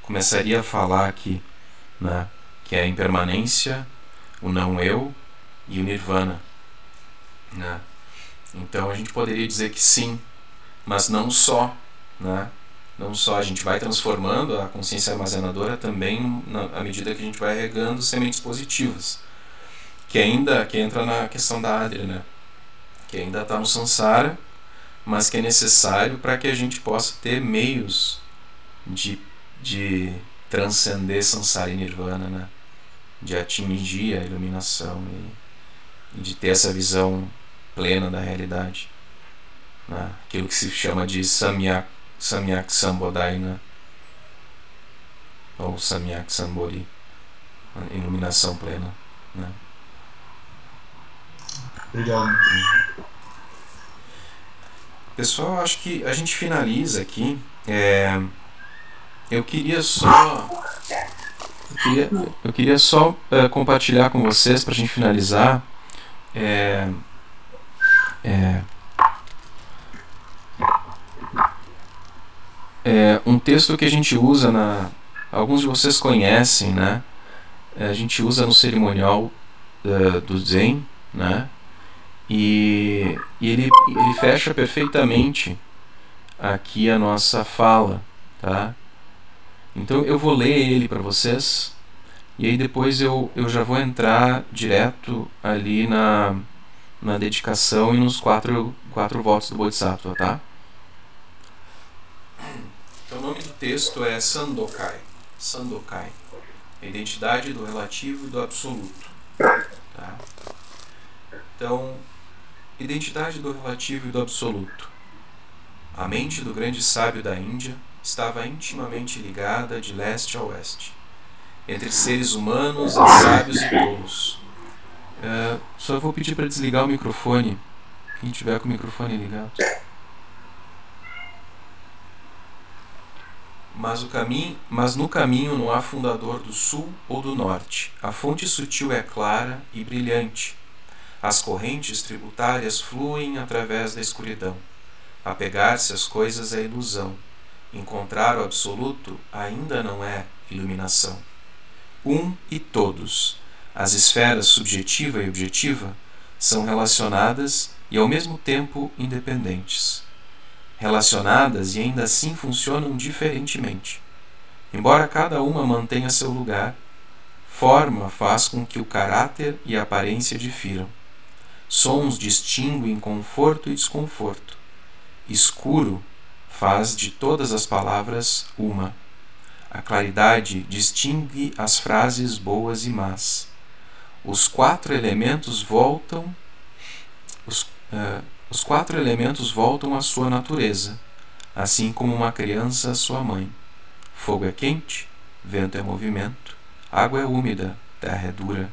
começaria a falar aqui, né, que é a impermanência, o não eu e o nirvana. Né? Então a gente poderia dizer que sim, mas não só, né? Não só a gente vai transformando a consciência armazenadora também na, à medida que a gente vai regando sementes positivas, que ainda que entra na questão da Adri, né? Que ainda está no samsara, mas que é necessário para que a gente possa ter meios de, de transcender samsara e nirvana, né? De atingir a iluminação e, e de ter essa visão plena da realidade. Né? Aquilo que se chama de Samyak, samyak Sambodai, né? ou Samyak Sambori, a iluminação plena. Né? Obrigado. Pessoal, acho que a gente finaliza aqui. É, eu queria só. Eu queria, eu queria só é, compartilhar com vocês para a gente finalizar. É, é, é, um texto que a gente usa na, alguns de vocês conhecem, né? A gente usa no cerimonial uh, do Zen, né? E, e ele, ele fecha perfeitamente aqui a nossa fala, tá? Então eu vou ler ele para vocês e aí depois eu, eu já vou entrar direto ali na, na dedicação e nos quatro, quatro votos do Bodhisattva, tá? Então o nome do texto é Sandokai. Sandokai. A identidade do relativo e do absoluto. Tá? Então, identidade do relativo e do absoluto. A mente do grande sábio da Índia estava intimamente ligada de leste a oeste, entre seres humanos e sábios e tolos. Uh, só vou pedir para desligar o microfone, quem tiver com o microfone ligado. Mas, o caminho, mas no caminho não há fundador do sul ou do norte. A fonte sutil é clara e brilhante. As correntes tributárias fluem através da escuridão. Apegar-se às coisas é ilusão. Encontrar o absoluto ainda não é iluminação. Um e todos, as esferas subjetiva e objetiva, são relacionadas e ao mesmo tempo independentes. Relacionadas e ainda assim funcionam diferentemente. Embora cada uma mantenha seu lugar, forma faz com que o caráter e a aparência difiram. Sons distinguem conforto e desconforto. Escuro faz de todas as palavras uma. A claridade distingue as frases boas e más. Os quatro elementos voltam os, uh, os quatro elementos voltam à sua natureza, assim como uma criança à sua mãe. Fogo é quente, vento é movimento, água é úmida, terra é dura.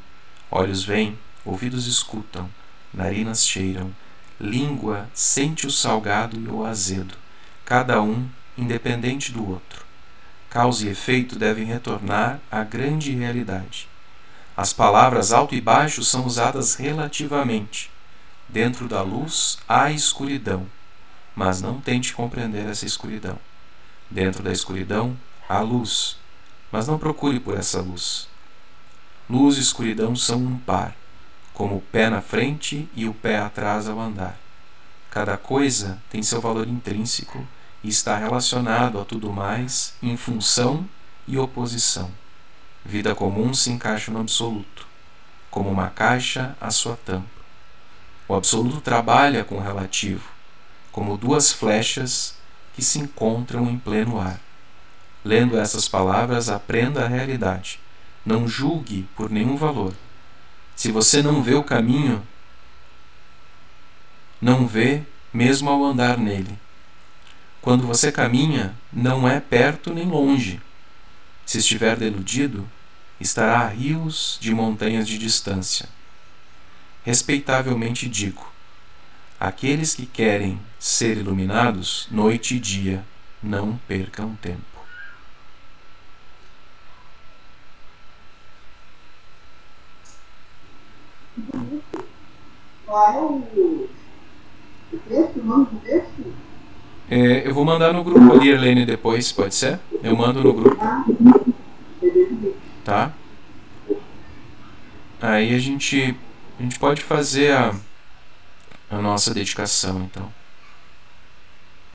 Olhos veem, ouvidos escutam, narinas cheiram, língua sente o salgado e o azedo cada um independente do outro. Causa e efeito devem retornar à grande realidade. As palavras alto e baixo são usadas relativamente. Dentro da luz há escuridão, mas não tente compreender essa escuridão. Dentro da escuridão há luz, mas não procure por essa luz. Luz e escuridão são um par, como o pé na frente e o pé atrás ao andar. Cada coisa tem seu valor intrínseco e está relacionado a tudo mais em função e oposição. Vida comum se encaixa no absoluto, como uma caixa à sua tampa. O absoluto trabalha com o relativo, como duas flechas que se encontram em pleno ar. Lendo essas palavras, aprenda a realidade. Não julgue por nenhum valor. Se você não vê o caminho, não vê mesmo ao andar nele. Quando você caminha, não é perto nem longe. Se estiver deludido, estará a rios de montanhas de distância. Respeitavelmente digo: aqueles que querem ser iluminados noite e dia, não percam tempo. Qual é o, o texto, o nome do texto? É, eu vou mandar no grupo ali, Helene, depois, pode ser? Eu mando no grupo. Tá? Aí a gente, a gente pode fazer a, a nossa dedicação, então.